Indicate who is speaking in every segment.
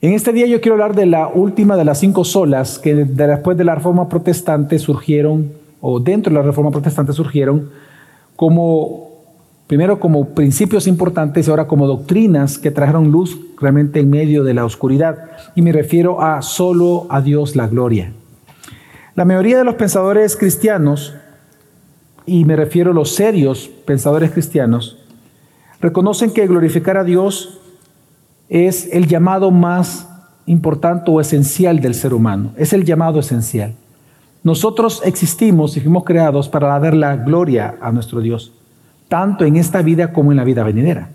Speaker 1: En este día yo quiero hablar de la última de las cinco solas que después de la Reforma Protestante surgieron, o dentro de la Reforma Protestante surgieron, como, primero como principios importantes y ahora como doctrinas que trajeron luz realmente en medio de la oscuridad. Y me refiero a solo a Dios la gloria. La mayoría de los pensadores cristianos, y me refiero a los serios pensadores cristianos, reconocen que glorificar a Dios es el llamado más importante o esencial del ser humano. Es el llamado esencial. Nosotros existimos y fuimos creados para dar la gloria a nuestro Dios, tanto en esta vida como en la vida venidera.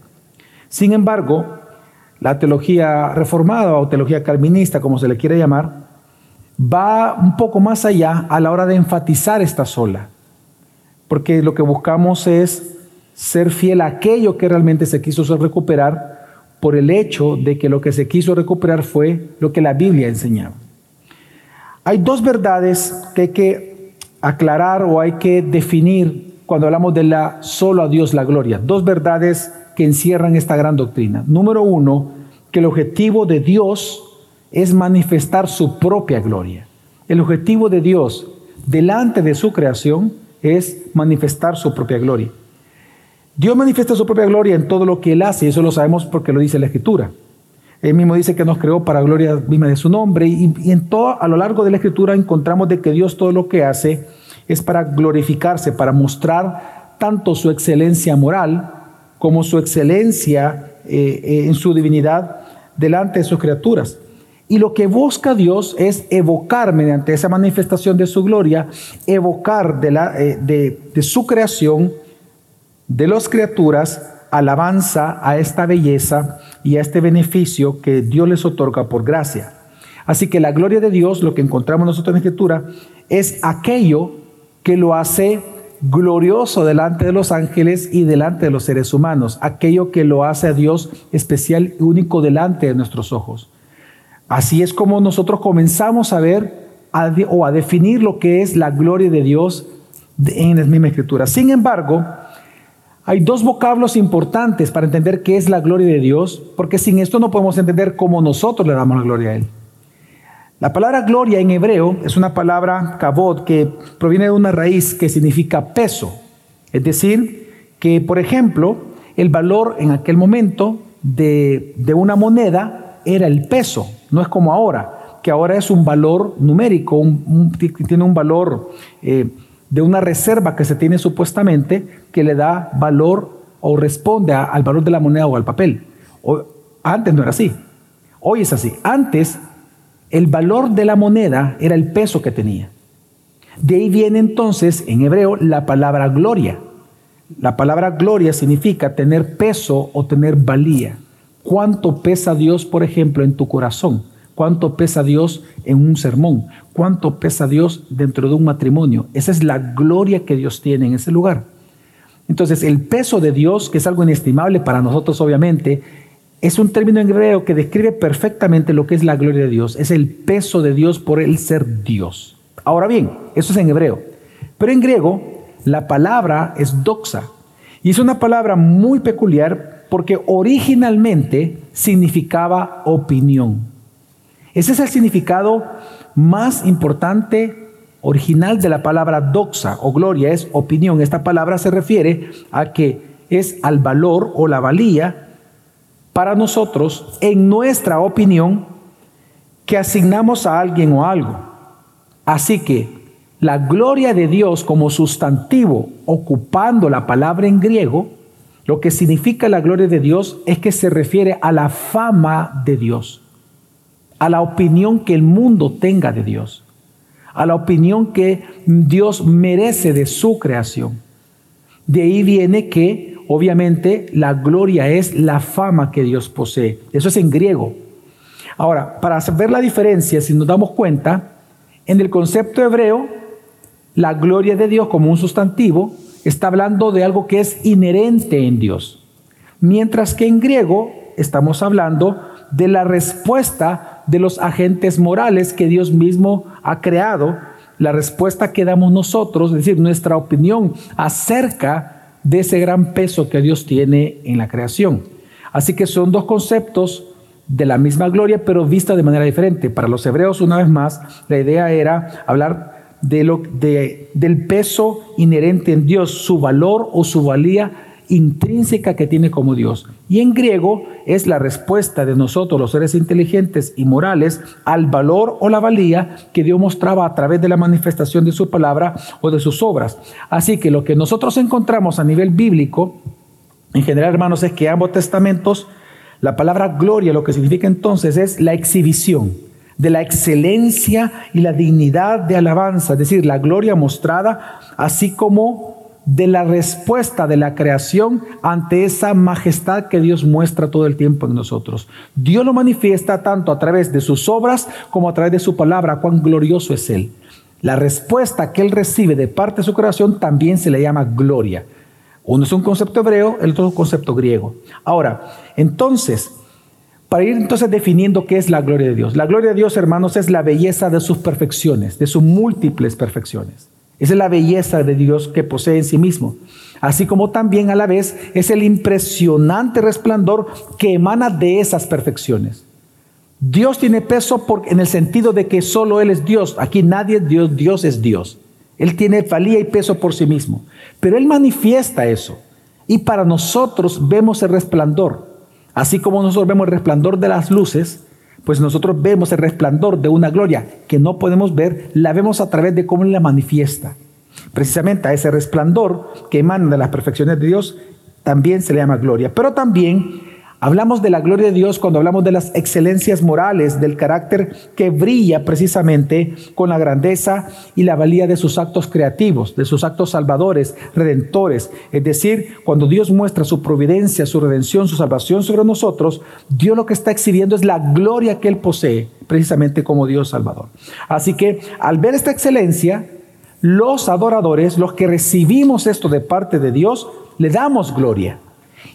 Speaker 1: Sin embargo, la teología reformada o teología calvinista, como se le quiere llamar, va un poco más allá a la hora de enfatizar esta sola, porque lo que buscamos es ser fiel a aquello que realmente se quiso recuperar por el hecho de que lo que se quiso recuperar fue lo que la Biblia enseñaba. Hay dos verdades que hay que aclarar o hay que definir cuando hablamos de la solo a Dios la gloria. Dos verdades que encierran esta gran doctrina. Número uno, que el objetivo de Dios es manifestar su propia gloria. El objetivo de Dios delante de su creación es manifestar su propia gloria. Dios manifiesta su propia gloria en todo lo que Él hace, y eso lo sabemos porque lo dice la Escritura. Él mismo dice que nos creó para gloria misma de su nombre, y, en todo, a lo largo de la Escritura encontramos de que Dios todo lo que hace es para glorificarse, para mostrar tanto su excelencia moral como su excelencia eh, eh, en su divinidad delante de sus criaturas. Y lo que busca Dios es evocar mediante esa manifestación de su gloria, evocar de, la, eh, de su creación de las criaturas alabanza a esta belleza y a este beneficio que Dios les otorga por gracia. Así que la gloria de Dios, lo que encontramos nosotros en Escritura, es aquello que lo hace glorioso delante de los ángeles y delante de los seres humanos, aquello que lo hace a Dios especial y único delante de nuestros ojos. Así es como nosotros comenzamos a ver o a definir lo que es la gloria de Dios en la misma escritura. Sin embargo, hay dos vocablos importantes para entender qué es la gloria de Dios, porque sin esto no podemos entender cómo nosotros le damos la gloria a Él. La palabra gloria en hebreo es una palabra kabod que proviene de una raíz que significa peso. Es decir, que por ejemplo, el valor en aquel momento de, una moneda era el peso, no es como ahora, que ahora es un valor numérico, tiene un valor eh, de una reserva que se tiene supuestamente que le da valor o responde al valor de la moneda o al papel. antes no era así. Hoy es así. Antes el valor de la moneda era el peso que tenía. De ahí viene entonces en hebreo la palabra gloria. La palabra gloria significa tener peso o tener valía. ¿Cuánto pesa Dios, por ejemplo, en tu corazón? ¿Cuánto pesa Dios en un sermón? ¿Cuánto pesa Dios dentro de un matrimonio? Esa es la gloria que Dios tiene en ese lugar. Entonces, el peso de Dios, que es algo inestimable para nosotros obviamente, es un término en griego que describe perfectamente lo que es la gloria de Dios. Es el peso de Dios por el ser Dios. Ahora bien, eso es en hebreo. Pero en griego, la palabra es doxa. Y es una palabra muy peculiar porque originalmente significaba opinión. Ese es el significado más importante original de la palabra doxa o gloria, es opinión. Esta palabra se refiere a que es al valor o la valía para nosotros, en nuestra opinión, que asignamos a alguien o algo. Así que la gloria de Dios como sustantivo, ocupando la palabra en griego, lo que significa la gloria de Dios es que se refiere a la fama de Dios a la opinión que el mundo tenga de Dios, a la opinión que Dios merece de su creación. De ahí viene que, obviamente, la gloria es la fama que Dios posee. Eso es en griego. Ahora, para ver la diferencia, si nos damos cuenta, en el concepto hebreo, la gloria de Dios como un sustantivo está hablando de algo que es inherente en Dios. Mientras que en griego estamos hablando de la respuesta de los agentes morales que Dios mismo ha creado, la respuesta que damos nosotros, es decir, nuestra opinión acerca de ese gran peso que Dios tiene en la creación. Así que son dos conceptos de la misma gloria, pero vista de manera diferente. Para los hebreos, una vez más, la idea era hablar de lo, de, del peso inherente en Dios, su valor o su valía intrínseca que tiene como Dios. Y en griego es la respuesta de nosotros, los seres inteligentes y morales, al valor o la valía que Dios mostraba a través de la manifestación de su palabra o de sus obras. Así que lo que nosotros encontramos a nivel bíblico, en general, hermanos, es que ambos testamentos, la palabra gloria lo que significa entonces es la exhibición de la excelencia y la dignidad de alabanza, es decir, la gloria mostrada, así como de la respuesta de la creación ante esa majestad que Dios muestra todo el tiempo en nosotros. Dios lo manifiesta tanto a través de sus obras como a través de su palabra, cuán glorioso es Él. La respuesta que Él recibe de parte de su creación también se le llama gloria. Uno es un concepto hebreo, el otro es un concepto griego. Ahora, entonces, para ir entonces definiendo qué es la gloria de Dios. La gloria de Dios, hermanos, es la belleza de sus perfecciones, de sus múltiples perfecciones. Esa es la belleza de Dios que posee en sí mismo. Así como también a la vez es el impresionante resplandor que emana de esas perfecciones. Dios tiene peso en el sentido de que solo Él es Dios. Aquí nadie es Dios, Dios es Dios. Él tiene valía y peso por sí mismo. Pero Él manifiesta eso. Y para nosotros vemos el resplandor. Así como nosotros vemos el resplandor de las luces, pues nosotros vemos el resplandor de una gloria que no podemos ver, la vemos a través de cómo la manifiesta. Precisamente a ese resplandor que emana de las perfecciones de Dios también se le llama gloria. Pero también Hablamos de la gloria de Dios cuando hablamos de las excelencias morales, del carácter que brilla precisamente con la grandeza y la valía de sus actos creativos, de sus actos salvadores, redentores. Es decir, cuando Dios muestra su providencia, su redención, su salvación sobre nosotros, Dios lo que está exhibiendo es la gloria que Él posee, precisamente como Dios salvador. Así que al ver esta excelencia, los adoradores, los que recibimos esto de parte de Dios, le damos gloria.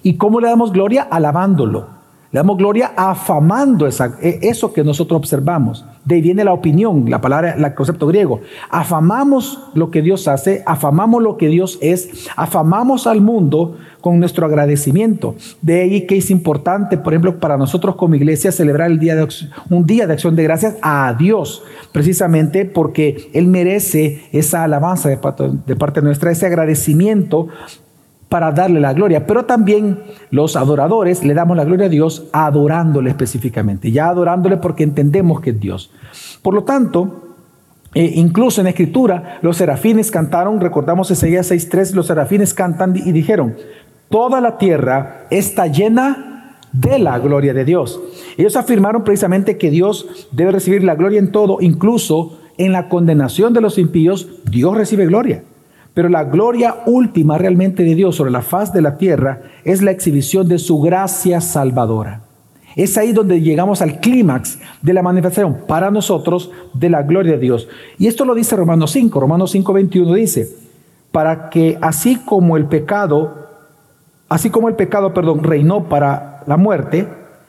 Speaker 1: ¿Y cómo le damos gloria? Alabándolo. Le damos gloria afamando e, eso que nosotros observamos. De ahí viene la opinión, la palabra, el concepto griego. Afamamos lo que Dios hace, afamamos lo que Dios es, afamamos al mundo con nuestro agradecimiento. De ahí que es importante, por ejemplo, para nosotros como iglesia celebrar el día de, un día de acción de gracias a Dios, precisamente porque Él merece esa alabanza de parte, de parte nuestra, ese agradecimiento para darle la gloria, pero también los adoradores le damos la gloria a Dios adorándole específicamente, ya adorándole porque entendemos que es Dios. Por lo tanto, eh, incluso en escritura, los serafines cantaron, recordamos Ezequiel 6.3, los serafines cantan y dijeron, toda la tierra está llena de la gloria de Dios. Ellos afirmaron precisamente que Dios debe recibir la gloria en todo, incluso en la condenación de los impíos, Dios recibe gloria. Pero la gloria última realmente de Dios sobre la faz de la tierra es la exhibición de su gracia salvadora. Es ahí donde llegamos al clímax de la manifestación para nosotros de la gloria de Dios. Y esto lo dice Romanos 5. Romanos 5, 21 dice, para que así como el pecado, así como el pecado, perdón, reinó para la muerte,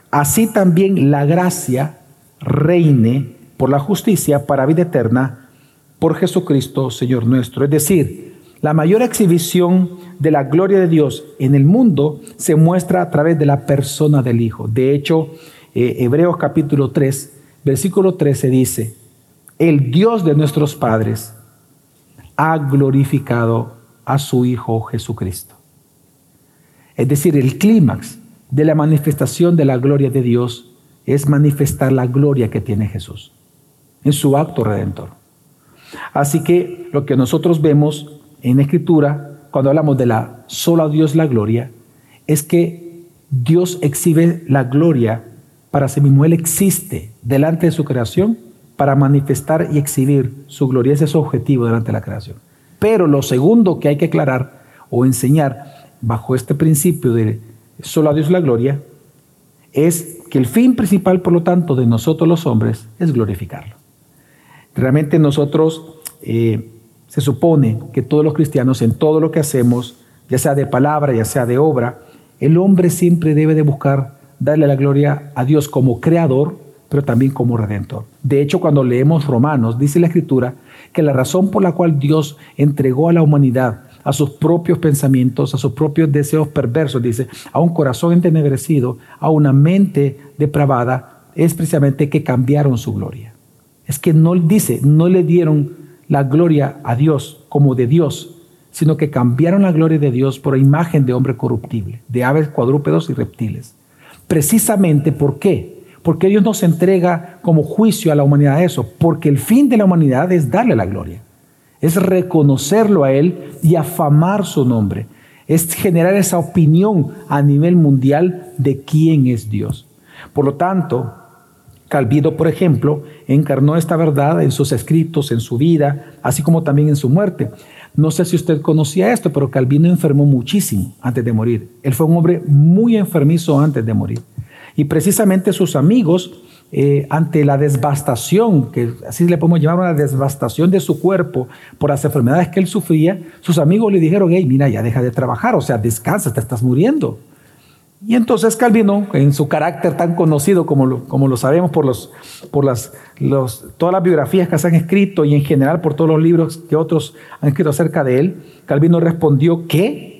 Speaker 1: así también la gracia reine por la justicia para vida eterna por Jesucristo, Señor nuestro. Es decir, la mayor exhibición de la gloria de Dios en el mundo se muestra a través de la persona del Hijo. De hecho, eh, Hebreos capítulo 3, versículo 13 dice, el Dios de nuestros padres ha glorificado a su Hijo Jesucristo. Es decir, el clímax de la manifestación de la gloria de Dios es manifestar la gloria que tiene Jesús en su acto redentor. Así que lo que nosotros vemos en Escritura, cuando hablamos de la sola Dios la gloria, es que Dios exhibe la gloria para sí mismo. Él existe delante de su creación para manifestar y exhibir su gloria. Ese es su objetivo delante de la creación. Pero lo segundo que hay que aclarar o enseñar bajo este principio de solo a Dios la gloria es que el fin principal, por lo tanto, de nosotros los hombres es glorificarlo. Realmente nosotros eh, se supone que todos los cristianos, en todo lo que hacemos, ya sea de palabra, ya sea de obra, el hombre siempre debe de buscar darle la gloria a Dios como creador, pero también como redentor. De hecho, cuando leemos Romanos, dice la Escritura que la razón por la cual Dios entregó a la humanidad a sus propios pensamientos, a sus propios deseos perversos, dice, a un corazón entenebrecido, a una mente depravada, es precisamente que cambiaron su gloria. Es que no dice, no le dieron la gloria a Dios como de Dios, sino que cambiaron la gloria de Dios por imagen de hombre corruptible, de aves, cuadrúpedos y reptiles. Precisamente, ¿por qué? Porque Dios nos entrega como juicio a la humanidad eso, porque el fin de la humanidad es darle la gloria, es reconocerlo a Él y afamar su nombre, es generar esa opinión a nivel mundial de quién es Dios. Por lo tanto, Calvido, por ejemplo, encarnó esta verdad en sus escritos, en su vida, así como también en su muerte. No sé si usted conocía esto, pero Calvino enfermó muchísimo antes de morir. Él fue un hombre muy enfermizo antes de morir. Y precisamente sus amigos, eh, ante la devastación, que así le podemos llamar una devastación de su cuerpo por las enfermedades que él sufría, sus amigos le dijeron, hey, mira, ya deja de trabajar, o sea, descansa, te estás muriendo. Y entonces Calvino, en su carácter tan conocido como lo, como lo sabemos por, los, por las, todas las biografías que se han escrito y en general por todos los libros que otros han escrito acerca de él, Calvino respondió ¿qué?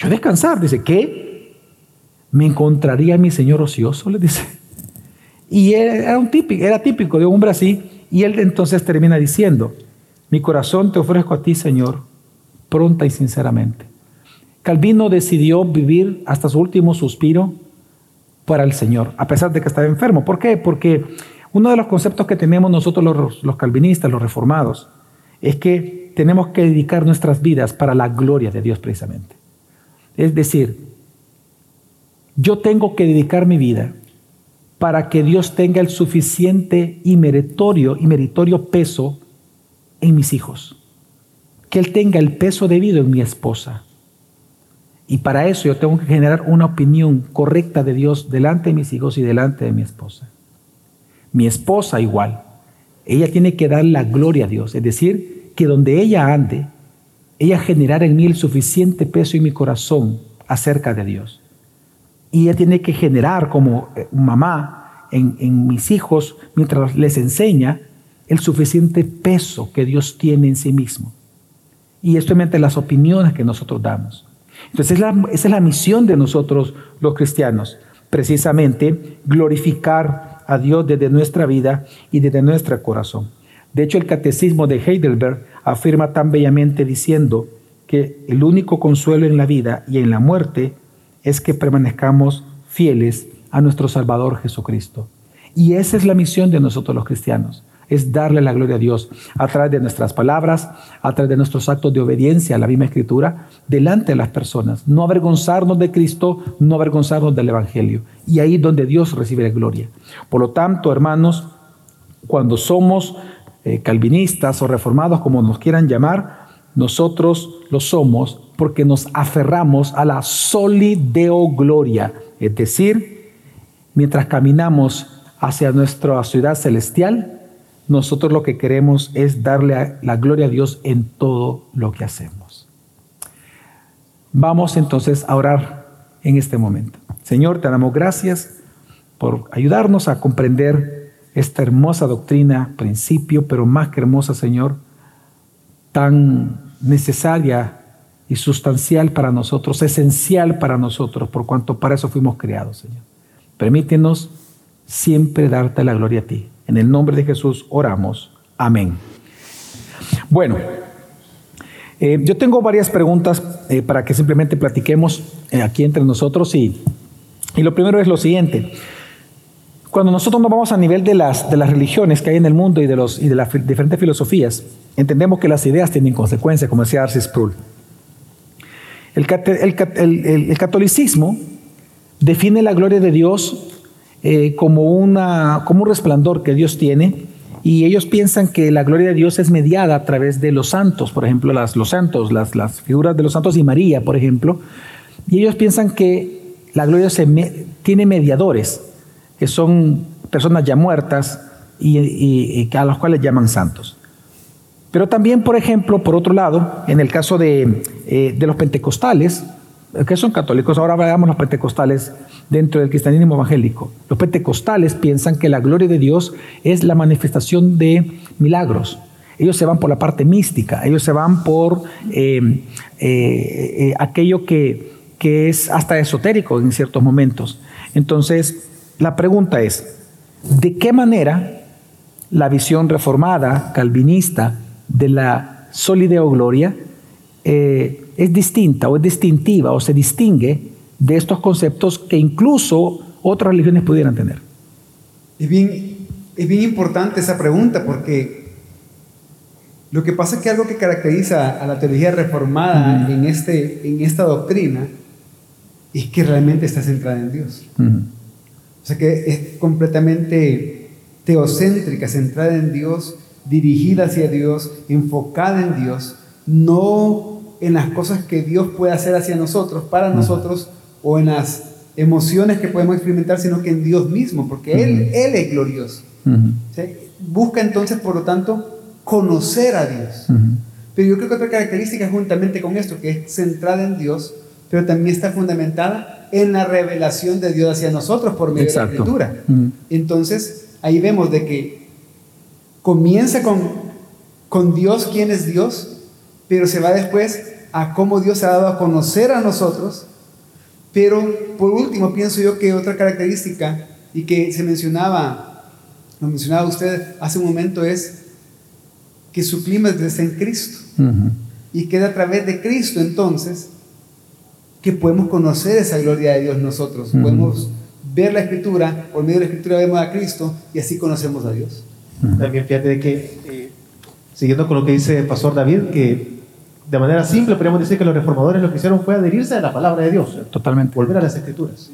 Speaker 1: yo descansar, dice, ¿qué? ¿Me encontraría mi Señor ocioso? Le dice. Y era, un típico, era típico de un hombre así, y él entonces termina diciendo, mi corazón te ofrezco a ti, Señor, pronta y sinceramente. Calvino decidió vivir hasta su último suspiro para el Señor, a pesar de que estaba enfermo. ¿Por qué? Porque uno de los conceptos que tenemos nosotros los, los calvinistas, los reformados, es que tenemos que dedicar nuestras vidas para la gloria de Dios precisamente. Es decir, yo tengo que dedicar mi vida para que Dios tenga el suficiente y meritorio, y meritorio peso en mis hijos. Que Él tenga el peso debido en mi esposa, y para eso yo tengo que generar una opinión correcta de Dios delante de mis hijos y delante de mi esposa. Mi esposa igual. Ella tiene que dar la gloria a Dios. Es decir, que donde ella ande, ella generar en mí el suficiente peso en mi corazón acerca de Dios. Y ella tiene que generar como eh, mamá en, en mis hijos, mientras les enseña, el suficiente peso que Dios tiene en sí mismo. Y esto mediante las opiniones que nosotros damos. Entonces esa es la misión de nosotros los cristianos, precisamente glorificar a Dios desde nuestra vida y desde nuestro corazón. De hecho, el catecismo de Heidelberg afirma tan bellamente diciendo que el único consuelo en la vida y en la muerte es que permanezcamos fieles a nuestro Salvador Jesucristo. Y esa es la misión de nosotros los cristianos es darle la gloria a Dios a través de nuestras palabras, a través de nuestros actos de obediencia a la misma escritura, delante de las personas. No avergonzarnos de Cristo, no avergonzarnos del Evangelio. Y ahí donde Dios recibe la gloria. Por lo tanto, hermanos, cuando somos eh, calvinistas o reformados, como nos quieran llamar, nosotros lo somos porque nos aferramos a la solideo gloria, es decir, mientras caminamos hacia nuestra ciudad celestial, nosotros lo que queremos es darle la gloria a Dios en todo lo que hacemos. Vamos entonces a orar en este momento. Señor, te damos gracias por ayudarnos a comprender esta hermosa doctrina, principio, pero más que hermosa, Señor, tan necesaria y sustancial para nosotros, esencial para nosotros, por cuanto para eso fuimos creados, Señor. Permítenos siempre darte la gloria a ti. En el nombre de Jesús oramos. Amén. Bueno, eh, yo tengo varias preguntas eh, para que simplemente platiquemos eh, aquí entre nosotros y, y, lo primero es lo siguiente. Cuando nosotros nos vamos a nivel de las, de las religiones que hay en el mundo y de, los, y de las diferentes filosofías, entendemos que las ideas tienen consecuencias, como decía Arcis Sproul. El, catolicismo define la gloria de Dios eh, como, una, como un resplandor que Dios tiene y ellos piensan que la gloria de Dios es mediada a través de los santos, por ejemplo, las, los santos, las, las figuras de los santos y María, por ejemplo, y ellos piensan que la gloria se tiene mediadores, que son personas ya muertas y, y, a los cuales llaman santos. Pero también, por ejemplo, por otro lado, en el caso de, eh, de los pentecostales, que son católicos, ahora veamos los pentecostales dentro del cristianismo evangélico. Los pentecostales piensan que la gloria de Dios es la manifestación de milagros, Ellos se van por la parte mística, ellos se van por eh, eh, aquello que, que es hasta esotérico en ciertos momentos. Entonces, la pregunta es, ¿de qué manera la visión reformada, calvinista, de la solideo gloria eh, es distinta o es distintiva o se distingue de estos conceptos que incluso otras religiones pudieran tener?
Speaker 2: Es bien, es bien importante esa pregunta porque lo que pasa es que algo que caracteriza a la teología reformada en, este, en esta doctrina es que realmente está centrada en Dios. O sea que es completamente teocéntrica, centrada en Dios, dirigida hacia Dios, enfocada en Dios, no en las cosas que Dios puede hacer hacia nosotros, para nosotros, o en las emociones que podemos experimentar, sino que en Dios mismo, porque Él, Él es glorioso. busca entonces, por lo tanto, conocer a Dios. Pero yo creo que otra característica juntamente con esto, que es centrada en Dios, pero también está fundamentada en la revelación de Dios hacia nosotros por medio de la Escritura. Entonces, ahí vemos de que comienza con, con Dios, quién es Dios, pero se va después a cómo Dios se ha dado a conocer a nosotros. Pero por último, pienso yo que otra característica y que se mencionaba, lo mencionaba usted hace un momento, es que su clima está en Cristo. Y queda a través de Cristo entonces que podemos conocer esa gloria de Dios nosotros. Podemos ver la escritura, por medio de la escritura vemos a Cristo y así conocemos a Dios.
Speaker 3: También fíjate de que, eh, siguiendo con lo que dice el pastor David, que de manera simple podríamos decir que los reformadores lo que hicieron fue adherirse a la palabra de Dios.
Speaker 1: Totalmente.
Speaker 3: Volver a las escrituras.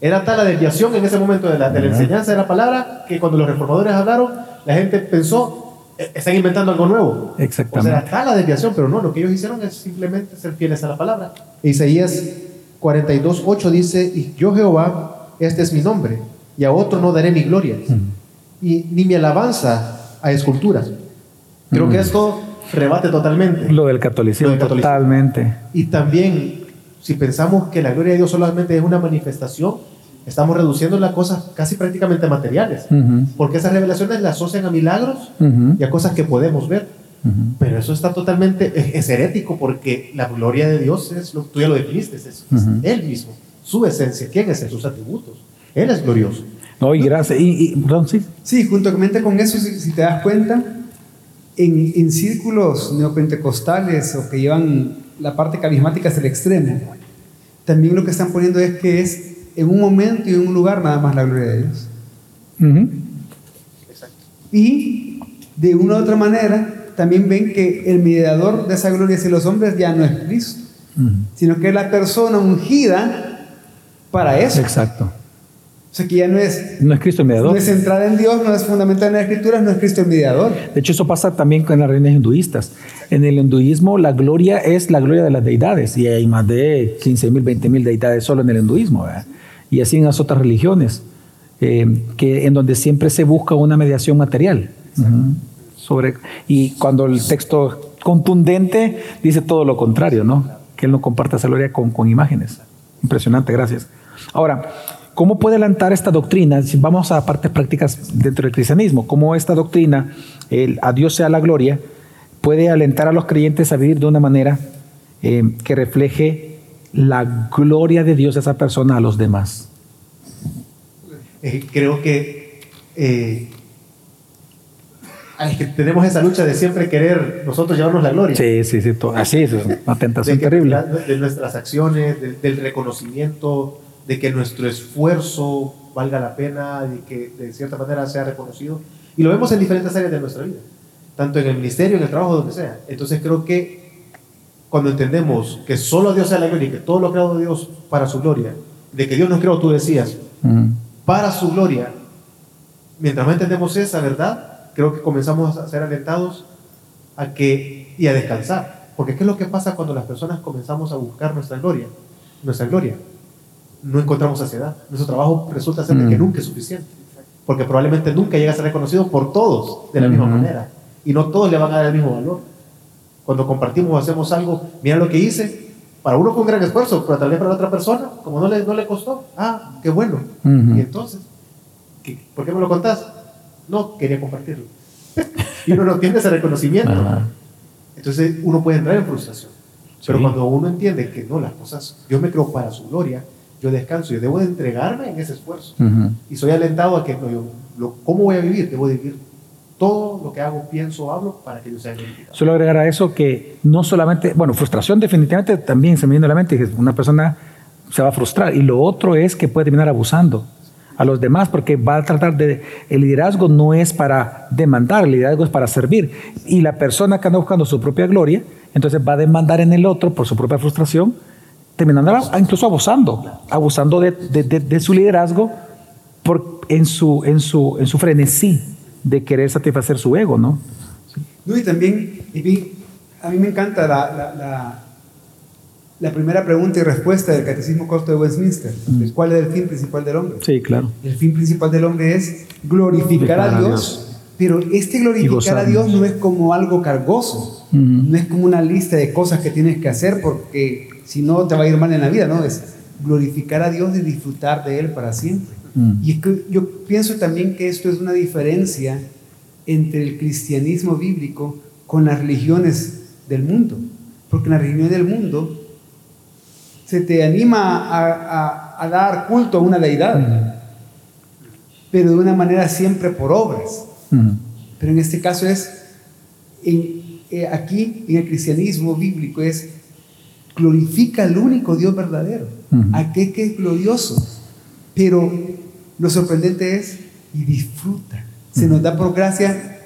Speaker 3: Era tal la desviación en ese momento de la, de la enseñanza de la palabra que cuando los reformadores hablaron, la gente pensó, e, están inventando algo nuevo.
Speaker 1: Exactamente.
Speaker 3: O sea, era tal la desviación, pero no, lo que ellos hicieron es simplemente ser fieles a la palabra. Isaías 42, 8 dice, y yo Jehová, este es mi nombre, y a otro no daré mi gloria, y ni mi alabanza a esculturas. Creo que esto rebate totalmente.
Speaker 1: Lo del catolicismo, totalmente.
Speaker 3: Y también, si pensamos que la gloria de Dios solamente es una manifestación, estamos reduciendo las cosas casi prácticamente materiales, porque esas revelaciones las asocian a milagros y a cosas que podemos ver. Pero eso está totalmente, es, herético porque la gloria de Dios es, lo, tú ya lo definiste, es, Él mismo, su esencia, ¿quién es Él? Sus atributos. Él es glorioso.
Speaker 1: No, y gracias. Y,
Speaker 2: sí. Sí, juntamente con eso, si, te das cuenta, en, en, círculos neopentecostales o que llevan la parte carismática hasta el extremo, también lo que están poniendo es que es en un momento y en un lugar nada más la gloria de Dios. Y de una u otra manera, también ven que el mediador de esa gloria hacia los hombres ya no es Cristo, sino que es la persona ungida para eso.
Speaker 1: Exacto.
Speaker 2: O sea que ya no es,
Speaker 1: no es Cristo el mediador.
Speaker 2: No es centrada en Dios, no es fundamental en las escrituras, no es Cristo el mediador.
Speaker 1: De hecho, eso pasa también con las reinas hinduistas. En el hinduismo, la gloria es la gloria de las deidades, y hay más de 15 mil, 20 mil deidades solo en el hinduismo, y así en las otras religiones, eh, que, en donde siempre se busca una mediación material y cuando el texto contundente dice todo lo contrario, ¿no? Que él no comparte esa gloria con, con imágenes. Impresionante, gracias. Ahora, ¿cómo puede alentar esta doctrina? Vamos a partes prácticas dentro del cristianismo, ¿cómo esta doctrina, el a Dios sea la gloria, puede alentar a los creyentes a vivir de una manera eh, que refleje la gloria de Dios de esa persona a los demás?
Speaker 3: Eh, creo que eh, que tenemos esa lucha de siempre querer nosotros llevarnos la gloria.
Speaker 1: Sí, sí, sí, así es, una tentación terrible.
Speaker 3: De nuestras acciones, del reconocimiento, de que nuestro esfuerzo valga la pena, y que de cierta manera sea reconocido. Y lo vemos en diferentes áreas de nuestra vida, tanto en el ministerio, en el trabajo, donde sea. Entonces creo que cuando entendemos que solo Dios sea la gloria y que todo lo creado Dios para su gloria, de que Dios nos creó, tú decías, para su gloria, mientras no entendemos esa verdad, creo que comenzamos a ser alentados a que, y a descansar. Porque ¿qué es lo que pasa cuando las personas comenzamos a buscar nuestra gloria? Nuestra gloria. No encontramos saciedad. Nuestro trabajo resulta ser de que mm. nunca es suficiente. Porque probablemente nunca llega a ser reconocido por todos de la misma manera. Y no todos le van a dar el mismo valor. Cuando compartimos o hacemos algo, mira lo que hice, para uno fue un gran esfuerzo, pero tal vez para otra persona, como no le, no le costó, ah, qué bueno. Y entonces, ¿por qué me lo contás? No, quería compartirlo. y uno no tiene ese reconocimiento. Entonces uno puede entrar en frustración. Pero cuando uno entiende que no, las cosas, Dios me creó para su gloria, yo descanso, yo debo de entregarme en ese esfuerzo. Y soy alentado a que, no, yo, lo- ¿cómo voy a vivir? Debo de vivir todo lo que hago, pienso, hablo, para que Dios sea glorificado.
Speaker 1: Solo agregar a eso que no solamente, bueno, frustración definitivamente también se me viene a la mente, que una persona se va a frustrar y lo otro es que puede terminar abusando a los demás porque va a tratar de, el liderazgo no es para demandar, el liderazgo es para servir y la persona que anda buscando su propia gloria, entonces va a demandar en el otro por su propia frustración, terminando incluso abusando, abusando de, de- de- de su liderazgo por, en, su, en, su, en su frenesí de querer satisfacer su ego, ¿no?
Speaker 2: No, y también, y vi- a mí me encanta la, la, la- la primera pregunta y respuesta del Catecismo Corto de Westminster. de ¿Cuál es el fin principal del hombre?
Speaker 1: Sí, claro.
Speaker 2: El fin principal del hombre es glorificar a Dios, pero este glorificar a. Dios no es como algo cargoso,
Speaker 1: Ujú.
Speaker 2: no es como una lista de cosas que tienes que hacer porque si no te va a ir mal en la vida, no, es glorificar a Dios y disfrutar de Él para siempre.
Speaker 1: Mm.
Speaker 2: Y es que yo pienso también que esto es una diferencia entre el cristianismo bíblico con las religiones del mundo, porque en las religiones del mundo se te anima a, a- a dar culto a una deidad pero de una manera siempre por obras.
Speaker 1: Ujú.
Speaker 2: Pero en este caso es, en- eh, aquí en el cristianismo bíblico es, glorifica al único Dios verdadero,
Speaker 1: Ujú.
Speaker 2: aquel que es glorioso. Pero lo sorprendente es, y disfruta. Se nos da por gracia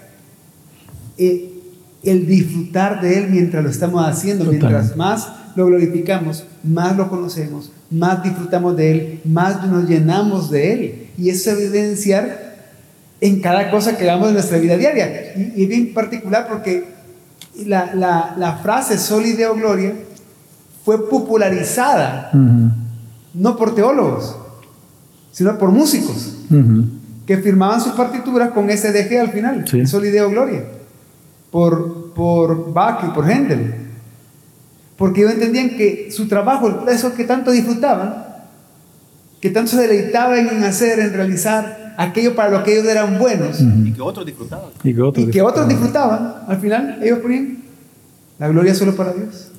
Speaker 2: eh, el disfrutar de Él mientras lo estamos haciendo, mientras más lo glorificamos, más lo conocemos, más disfrutamos de Él, más nos llenamos de Él. Y eso a evidenciar en cada cosa que hagamos en nuestra vida diaria. Y, y bien particular porque la, la, la frase Sol y Deo Gloria fue popularizada no por teólogos, sino por músicos que firmaban sus partituras con SDG al final,
Speaker 1: Sí.
Speaker 2: Sol y Deo Gloria, por, por Bach y por Händel. Porque ellos entendían que su trabajo, eso que tanto disfrutaban, que tanto se deleitaban en hacer, en realizar aquello para lo que ellos eran buenos,
Speaker 3: Y que otros disfrutaban.
Speaker 1: Y que otros
Speaker 2: y que otros disfrutaban, al final ellos ponían la gloria solo para Dios.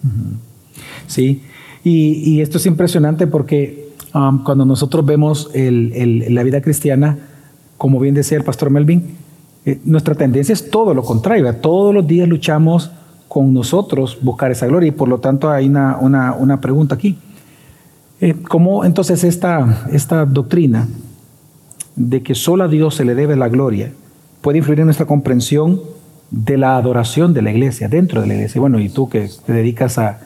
Speaker 1: Sí, y, esto es impresionante porque um, cuando nosotros vemos el- la vida cristiana, como bien decía el pastor Melvin, eh, nuestra tendencia es todo lo contrario. Todos los días luchamos con nosotros buscar esa gloria y por lo tanto hay una, pregunta aquí. Eh, ¿Cómo entonces esta, esta doctrina de que solo a Dios se le debe la gloria puede influir en nuestra comprensión de la adoración de la iglesia, dentro de la iglesia? Bueno, y tú que te dedicas a,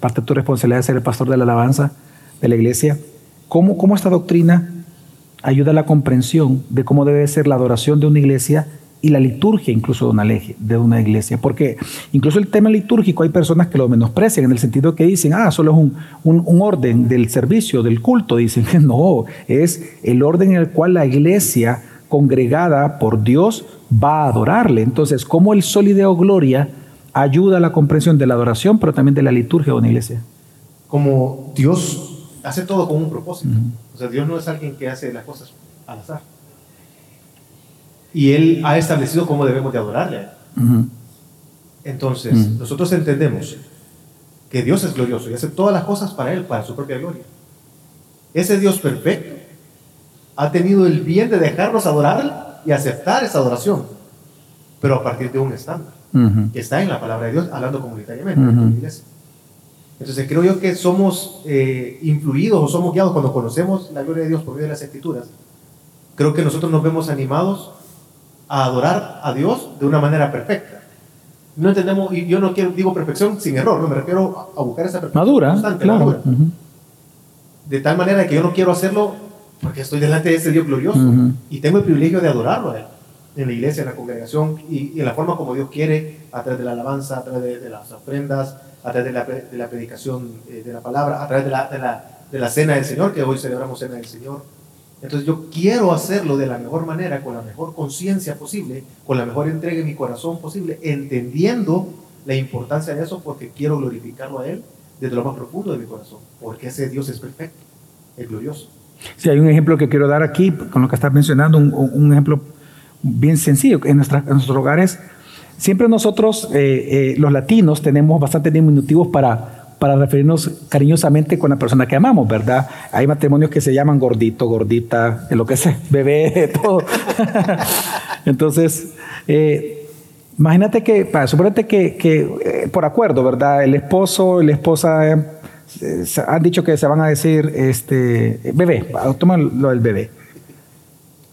Speaker 1: parte de tu responsabilidad de ser el pastor de la alabanza de la iglesia, ¿cómo, cómo esta doctrina ayuda a la comprensión de cómo debe ser la adoración de una iglesia y la liturgia incluso de una, de una iglesia? Porque incluso el tema litúrgico hay personas que lo menosprecian en el sentido que dicen, ah, solo es un, un- orden del servicio, del culto. Dicen no, es el orden en el cual la iglesia congregada por Dios va a adorarle. Entonces, ¿cómo el solideo gloria ayuda a la comprensión de la adoración, pero también de la liturgia de una iglesia?
Speaker 3: Como Dios hace todo con un propósito. O sea, Dios no es alguien que hace las cosas al azar. Y Él ha establecido cómo debemos de adorarle. Entonces, nosotros entendemos que Dios es glorioso y hace todas las cosas para Él, para su propia gloria. Ese Dios perfecto ha tenido el bien de dejarnos adorarle y aceptar esa adoración, pero a partir de un estándar
Speaker 1: Ujú.
Speaker 3: que está en la palabra de Dios, hablando comunitariamente
Speaker 1: Ujú.
Speaker 3: en la iglesia. Entonces creo yo que somos eh, influidos o somos guiados cuando conocemos la gloria de Dios por medio de las escrituras. Creo que nosotros nos vemos animados a adorar a Dios de una manera perfecta. No entendemos, y yo no quiero, digo perfección sin error, no me refiero a, a buscar esa perfección
Speaker 1: Madura,
Speaker 3: constante,
Speaker 1: claro.
Speaker 3: madura.
Speaker 1: Ujú.
Speaker 3: De tal manera que yo no quiero hacerlo porque estoy delante de ese Dios glorioso y tengo el privilegio de adorarlo a Él en la iglesia, en la congregación y, y en la forma como Dios quiere, a través de la alabanza, a través de, de las ofrendas, a través de la, de la predicación eh, de la palabra, a través de la, de, la, de la cena del Señor, que hoy celebramos cena del Señor. Entonces yo quiero hacerlo de la mejor manera, con la mejor conciencia posible, con la mejor entrega en mi corazón posible, entendiendo la importancia de eso porque quiero glorificarlo a Él desde lo más profundo de mi corazón, porque ese Dios es perfecto, es glorioso.
Speaker 1: Sí, hay un ejemplo que quiero dar aquí, con lo que estás mencionando, un, un ejemplo bien sencillo. En, nuestra- en nuestros hogares, siempre nosotros, eh, eh, los latinos, tenemos bastante diminutivos para, para referirnos cariñosamente con la persona que amamos, ¿verdad? Hay matrimonios que se llaman gordito, gordita, lo que sea, bebé, todo. Entonces, eh, imagínate que, suponete que, que, eh, por acuerdo, ¿verdad? El esposo la esposa eh, han dicho que se van a decir, este, bebé, toma lo del bebé.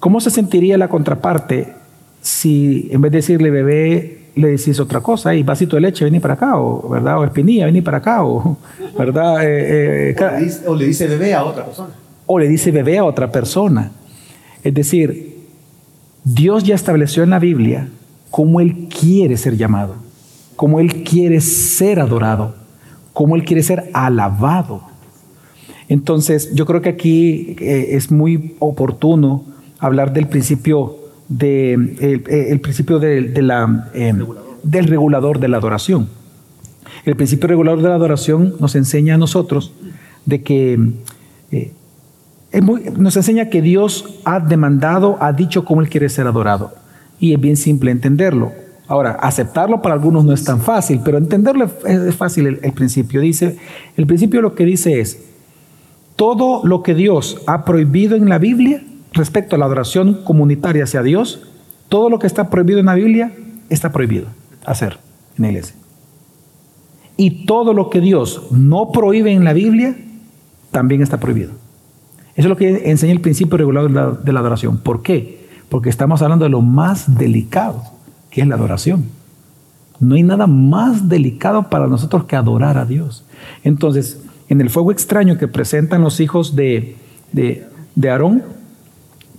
Speaker 1: ¿Cómo se sentiría la contraparte si en vez de decirle bebé le decís otra cosa? Y vasito de leche, vení para acá, o, ¿verdad? O espinilla, vení para acá, o, ¿verdad? Eh, eh,
Speaker 3: O le, dice, o le dice bebé a otra persona.
Speaker 1: o le dice bebé a otra persona. Es decir, Dios ya estableció en la Biblia cómo Él quiere ser llamado, cómo Él quiere ser adorado, cómo Él quiere ser alabado. Entonces, yo creo que aquí eh, es muy oportuno hablar del principio de el, principio de, la, eh, del regulador de la adoración. El principio regulador de la adoración nos enseña a nosotros de que eh, nos enseña que Dios ha demandado, ha dicho cómo Él quiere ser adorado. Y es bien simple entenderlo. Ahora, aceptarlo para algunos no es tan fácil, pero entenderlo es, es fácil el, el principio. Dice, el principio lo que dice es, todo lo que Dios ha prohibido en la Biblia respecto a la adoración comunitaria hacia Dios, todo lo que está prohibido en la Biblia está prohibido hacer en la iglesia. Y todo lo que Dios no prohíbe en la Biblia también está prohibido. Eso es lo que enseña el principio regulador de la, adoración. ¿Por qué? Porque estamos hablando de lo más delicado, que es la adoración. No hay nada más delicado para nosotros que adorar a Dios. Entonces, en el fuego extraño que presentan los hijos de, de, de Aarón,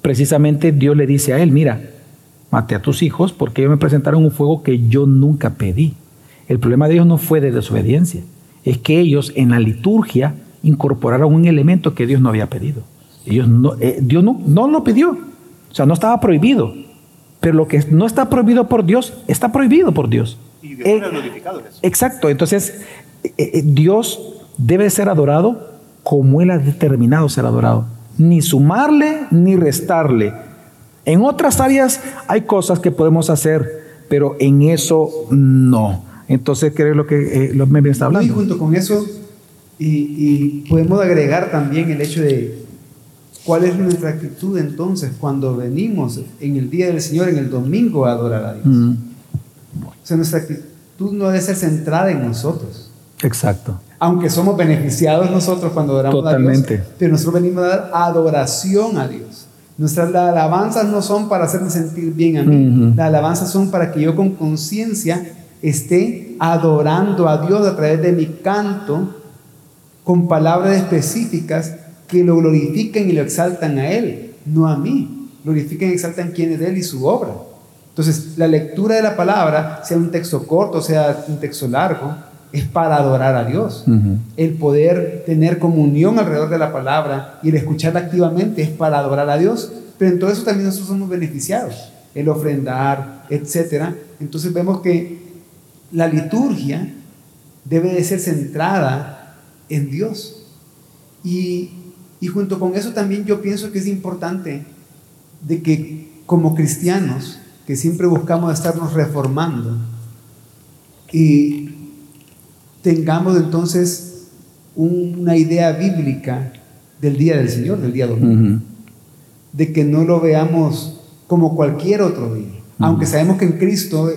Speaker 1: precisamente Dios le dice a él, mira, mate a tus hijos porque ellos me presentaron un fuego que yo nunca pedí. El problema de ellos no fue de desobediencia, es que ellos en la liturgia incorporaron un elemento que Dios no había pedido. Ellos no, eh, Dios no, no lo pidió, o sea, no estaba prohibido. Pero lo que no está prohibido por Dios, está prohibido por Dios.
Speaker 3: Y
Speaker 1: Eh,
Speaker 3: Dios no en eso.
Speaker 1: Exacto, entonces eh, eh, Dios debe ser adorado como Él ha determinado ser adorado. Ni sumarle ni restarle. En otras áreas hay cosas que podemos hacer, pero en eso no. Entonces, ¿qué es lo que eh, lo me está
Speaker 2: No, y
Speaker 1: hablando?
Speaker 2: junto con eso, y, y podemos agregar también el hecho de cuál es nuestra actitud entonces cuando venimos en el día del Señor, en el domingo, a adorar a Dios.
Speaker 1: Mm,
Speaker 2: O sea, nuestra actitud no debe ser centrada en nosotros.
Speaker 1: exacto.
Speaker 2: Aunque somos beneficiados nosotros cuando adoramos
Speaker 1: Totalmente.
Speaker 2: a Dios, pero nosotros venimos a dar adoración a Dios. Nuestras alabanzas no son para hacerme sentir bien a mí, las alabanzas son para que yo con conciencia esté adorando a Dios a través de mi canto con palabras específicas que lo glorifiquen y lo exaltan a Él, no a mí. Glorifiquen y exaltan quién es Él y su obra. Entonces, la lectura de la palabra, sea un texto corto, sea un texto largo, es para adorar a Dios. El poder tener comunión alrededor de la palabra y el escucharla activamente es para adorar a Dios. Pero en todo eso también nosotros somos beneficiados. El ofrendar, etc. Entonces vemos que la liturgia debe de ser centrada en Dios. Y, y junto con eso también yo pienso que es importante de que como cristianos, que siempre buscamos estarnos reformando, y tengamos entonces una idea bíblica del día del Señor, del día domingo,
Speaker 1: Ujú.
Speaker 2: de que no lo veamos como cualquier otro día, aunque sabemos que en Cristo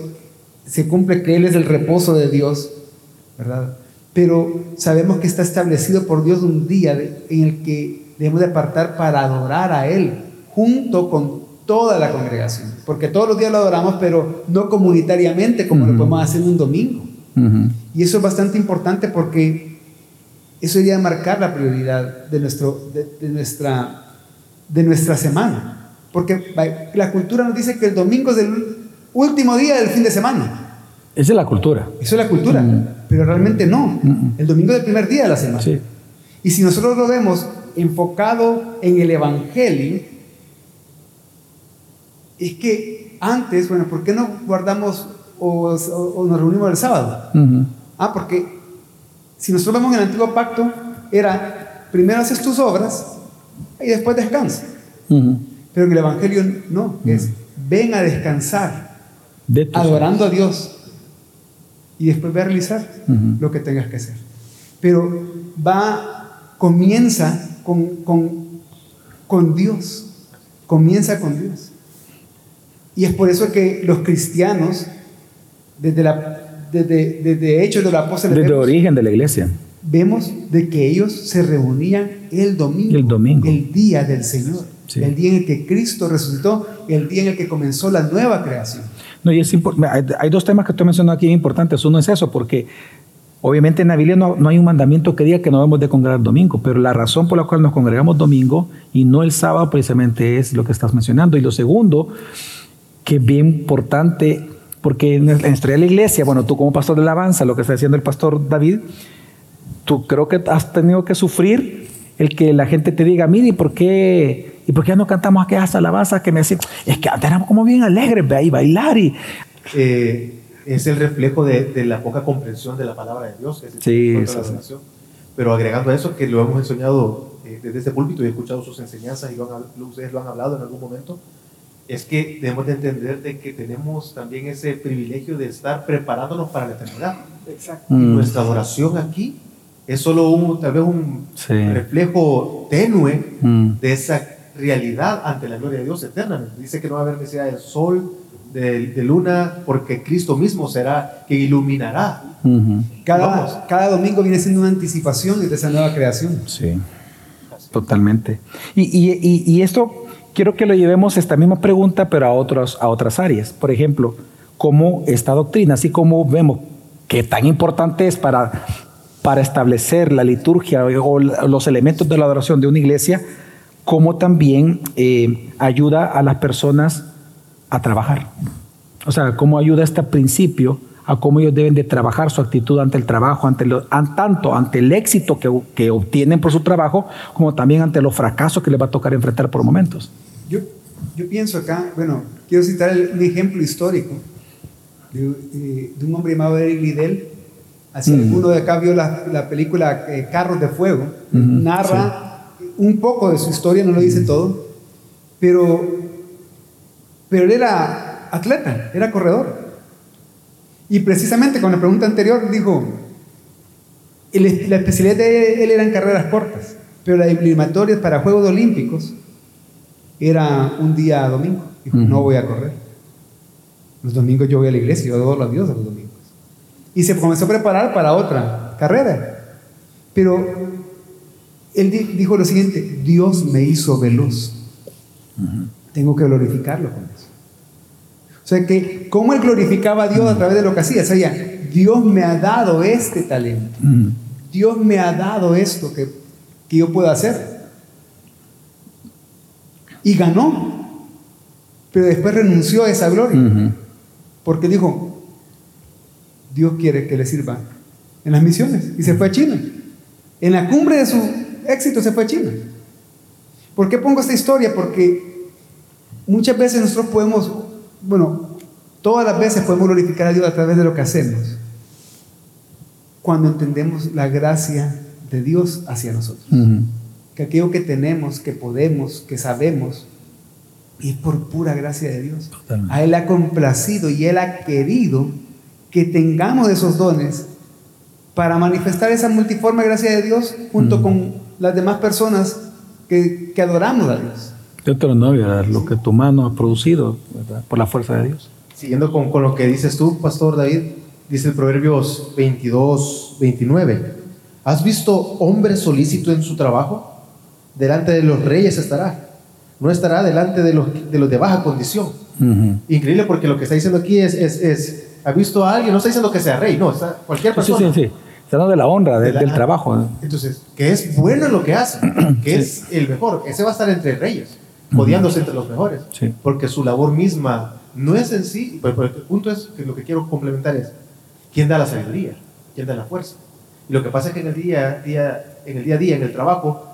Speaker 2: se cumple que Él es el reposo de Dios, ¿verdad? Pero sabemos que está establecido por Dios un día de- en el que debemos de apartar para adorar a Él, junto con toda la congregación, porque todos los días lo adoramos, pero no comunitariamente como lo podemos hacer un domingo.
Speaker 1: Ujú.
Speaker 2: Y eso es bastante importante porque eso iría a marcar la prioridad de, nuestro, de, de nuestra, de nuestra semana. Porque la cultura nos dice que el domingo es el último día del fin de semana.
Speaker 1: Esa es la cultura.
Speaker 2: Eso es la cultura. Pero realmente no.
Speaker 1: Mm.
Speaker 2: El domingo es el primer día de la semana.
Speaker 1: Sí.
Speaker 2: Y si nosotros lo vemos enfocado en el Evangelio, es que antes, bueno, ¿por qué no guardamos o, nos reunimos el sábado?
Speaker 1: Ujú.
Speaker 2: Ah, porque si nosotros vemos en el antiguo pacto, era primero haces tus obras y después descansa.
Speaker 1: Ujú.
Speaker 2: Pero en el Evangelio no, es ven a descansar,
Speaker 1: De
Speaker 2: adorando a Dios, y después ve a realizar lo que tengas que hacer. Pero va, comienza con, con, con Dios, comienza con Dios. Y es por eso que los cristianos, desde, la, desde, desde Hechos de los Apóstoles,
Speaker 1: Desde el origen de la iglesia.
Speaker 2: vemos de que ellos se reunían el domingo,
Speaker 1: El domingo.
Speaker 2: el día del Señor,
Speaker 1: Sí.
Speaker 2: el día en el que Cristo resucitó, el día en el que comenzó la nueva creación.
Speaker 1: No, y es hay, dos temas que tú mencionado aquí importantes. Uno es eso, porque obviamente en la Biblia no, no hay un mandamiento que diga que no debemos de congregar domingo, pero la razón por la cual nos congregamos domingo y no el sábado precisamente es lo que estás mencionando. Y lo segundo, que es bien importante, porque en la historia de la iglesia, bueno, tú como pastor de alabanza, lo que está diciendo el pastor David, tú creo que has tenido que sufrir el que la gente te diga, mire, ¿y por qué, ¿y por qué no cantamos aquellas alabanzas que me decían? Es que antes éramos como bien alegres, ve ahí bailar y...
Speaker 3: eh, es el reflejo de, de la poca comprensión de la palabra de Dios, que es el
Speaker 1: Sí,
Speaker 3: de la. Pero agregando a eso, que lo hemos enseñado eh, desde este púlpito y he escuchado sus enseñanzas y lo han ustedes lo han hablado en algún momento, es que debemos de entender de que tenemos también ese privilegio de estar preparándonos para la eternidad.
Speaker 2: Exacto.
Speaker 3: Y
Speaker 1: Mm.
Speaker 3: nuestra adoración aquí es solo un, tal vez un
Speaker 1: Sí.
Speaker 3: reflejo tenue
Speaker 1: Mm.
Speaker 3: de esa realidad ante la gloria de Dios eternamente. Dice que no va a haber necesidad del sol, de, de luna, porque Cristo mismo será que iluminará.
Speaker 2: Cada, cada domingo viene siendo una anticipación de esa nueva creación.
Speaker 1: Sí, totalmente. Y, y- y- y esto quiero que lo llevemos esta misma pregunta, pero a, otros, a otras áreas. Por ejemplo, cómo esta doctrina, así como vemos que tan importante es para, para establecer la liturgia o los elementos de la adoración de una iglesia, cómo también eh, ayuda a las personas a trabajar. O sea, cómo ayuda este principio a cómo ellos deben de trabajar su actitud ante el trabajo, ante lo- an- tanto ante el éxito que, que obtienen por su trabajo, como también ante los fracasos que les va a tocar enfrentar por momentos.
Speaker 2: Yo, yo pienso acá, bueno, quiero citar un ejemplo histórico de, eh, de un hombre llamado Eric Liddell. Así
Speaker 1: Mm.
Speaker 2: alguno de acá vio la, la película eh, Carros de Fuego.
Speaker 1: Ujú,
Speaker 2: Narra un poco de su historia, no lo dice todo, pero, pero él era atleta, era corredor. Y precisamente con la pregunta anterior dijo, el- la especialidad de él eran carreras cortas, pero la eliminatoria para Juegos Olímpicos era un día domingo. Dijo, no voy a correr. Los domingos yo voy a la iglesia, yo adoro a Dios los domingos. Y se comenzó a preparar para otra carrera. Pero él di- dijo lo siguiente, Dios me hizo veloz. Tengo que glorificarlo con eso. O sea que, ¿cómo él glorificaba a Dios a través de lo que hacía? O sea, Dios me ha dado este talento.
Speaker 1: Ujú.
Speaker 2: Dios me ha dado esto que, que yo puedo hacer. Y ganó. Pero después renunció a esa gloria. Porque dijo, Dios quiere que le sirva en las misiones. Y se fue a China. En la cumbre de su éxito se fue a China. ¿Por qué pongo esta historia? Porque muchas veces nosotros podemos, bueno, todas las veces podemos glorificar a Dios a través de lo que hacemos. Cuando entendemos la gracia de Dios hacia nosotros. Que aquello que tenemos, que podemos, que sabemos, es por pura gracia de Dios.
Speaker 1: Totalmente.
Speaker 2: A Él ha complacido y Él ha querido que tengamos esos dones para manifestar esa multiforme gracia de Dios junto con las demás personas que, que adoramos a Dios.
Speaker 1: Deuteronomio, ¿verdad? lo que tu mano ha producido ¿verdad? por la fuerza de Dios.
Speaker 3: Siguiendo con, con lo que dices tú, Pastor David, dice el Proverbios 22, 29. ¿Has visto hombre solícito en su trabajo? Delante de los reyes estará. No estará delante de los de, los de baja condición.
Speaker 1: Ujú.
Speaker 3: Increíble porque lo que está diciendo aquí es, es, es ¿ha visto a alguien? No está diciendo que sea rey, no, está cualquier
Speaker 1: Sí, sí,
Speaker 3: persona.
Speaker 1: sí. Está hablando de la honra, de-
Speaker 3: De la-
Speaker 1: del trabajo. ¿no?
Speaker 3: Entonces, que es bueno en lo que hace, que es el mejor, ese va a estar entre reyes, odiándose entre los mejores,
Speaker 1: Sí.
Speaker 3: porque su labor misma no es en sí, pero, el punto es que lo que quiero complementar es, ¿quién da la sabiduría? ¿Quién da la fuerza? Y lo que pasa es que en el día, día, en el día a día, en el trabajo,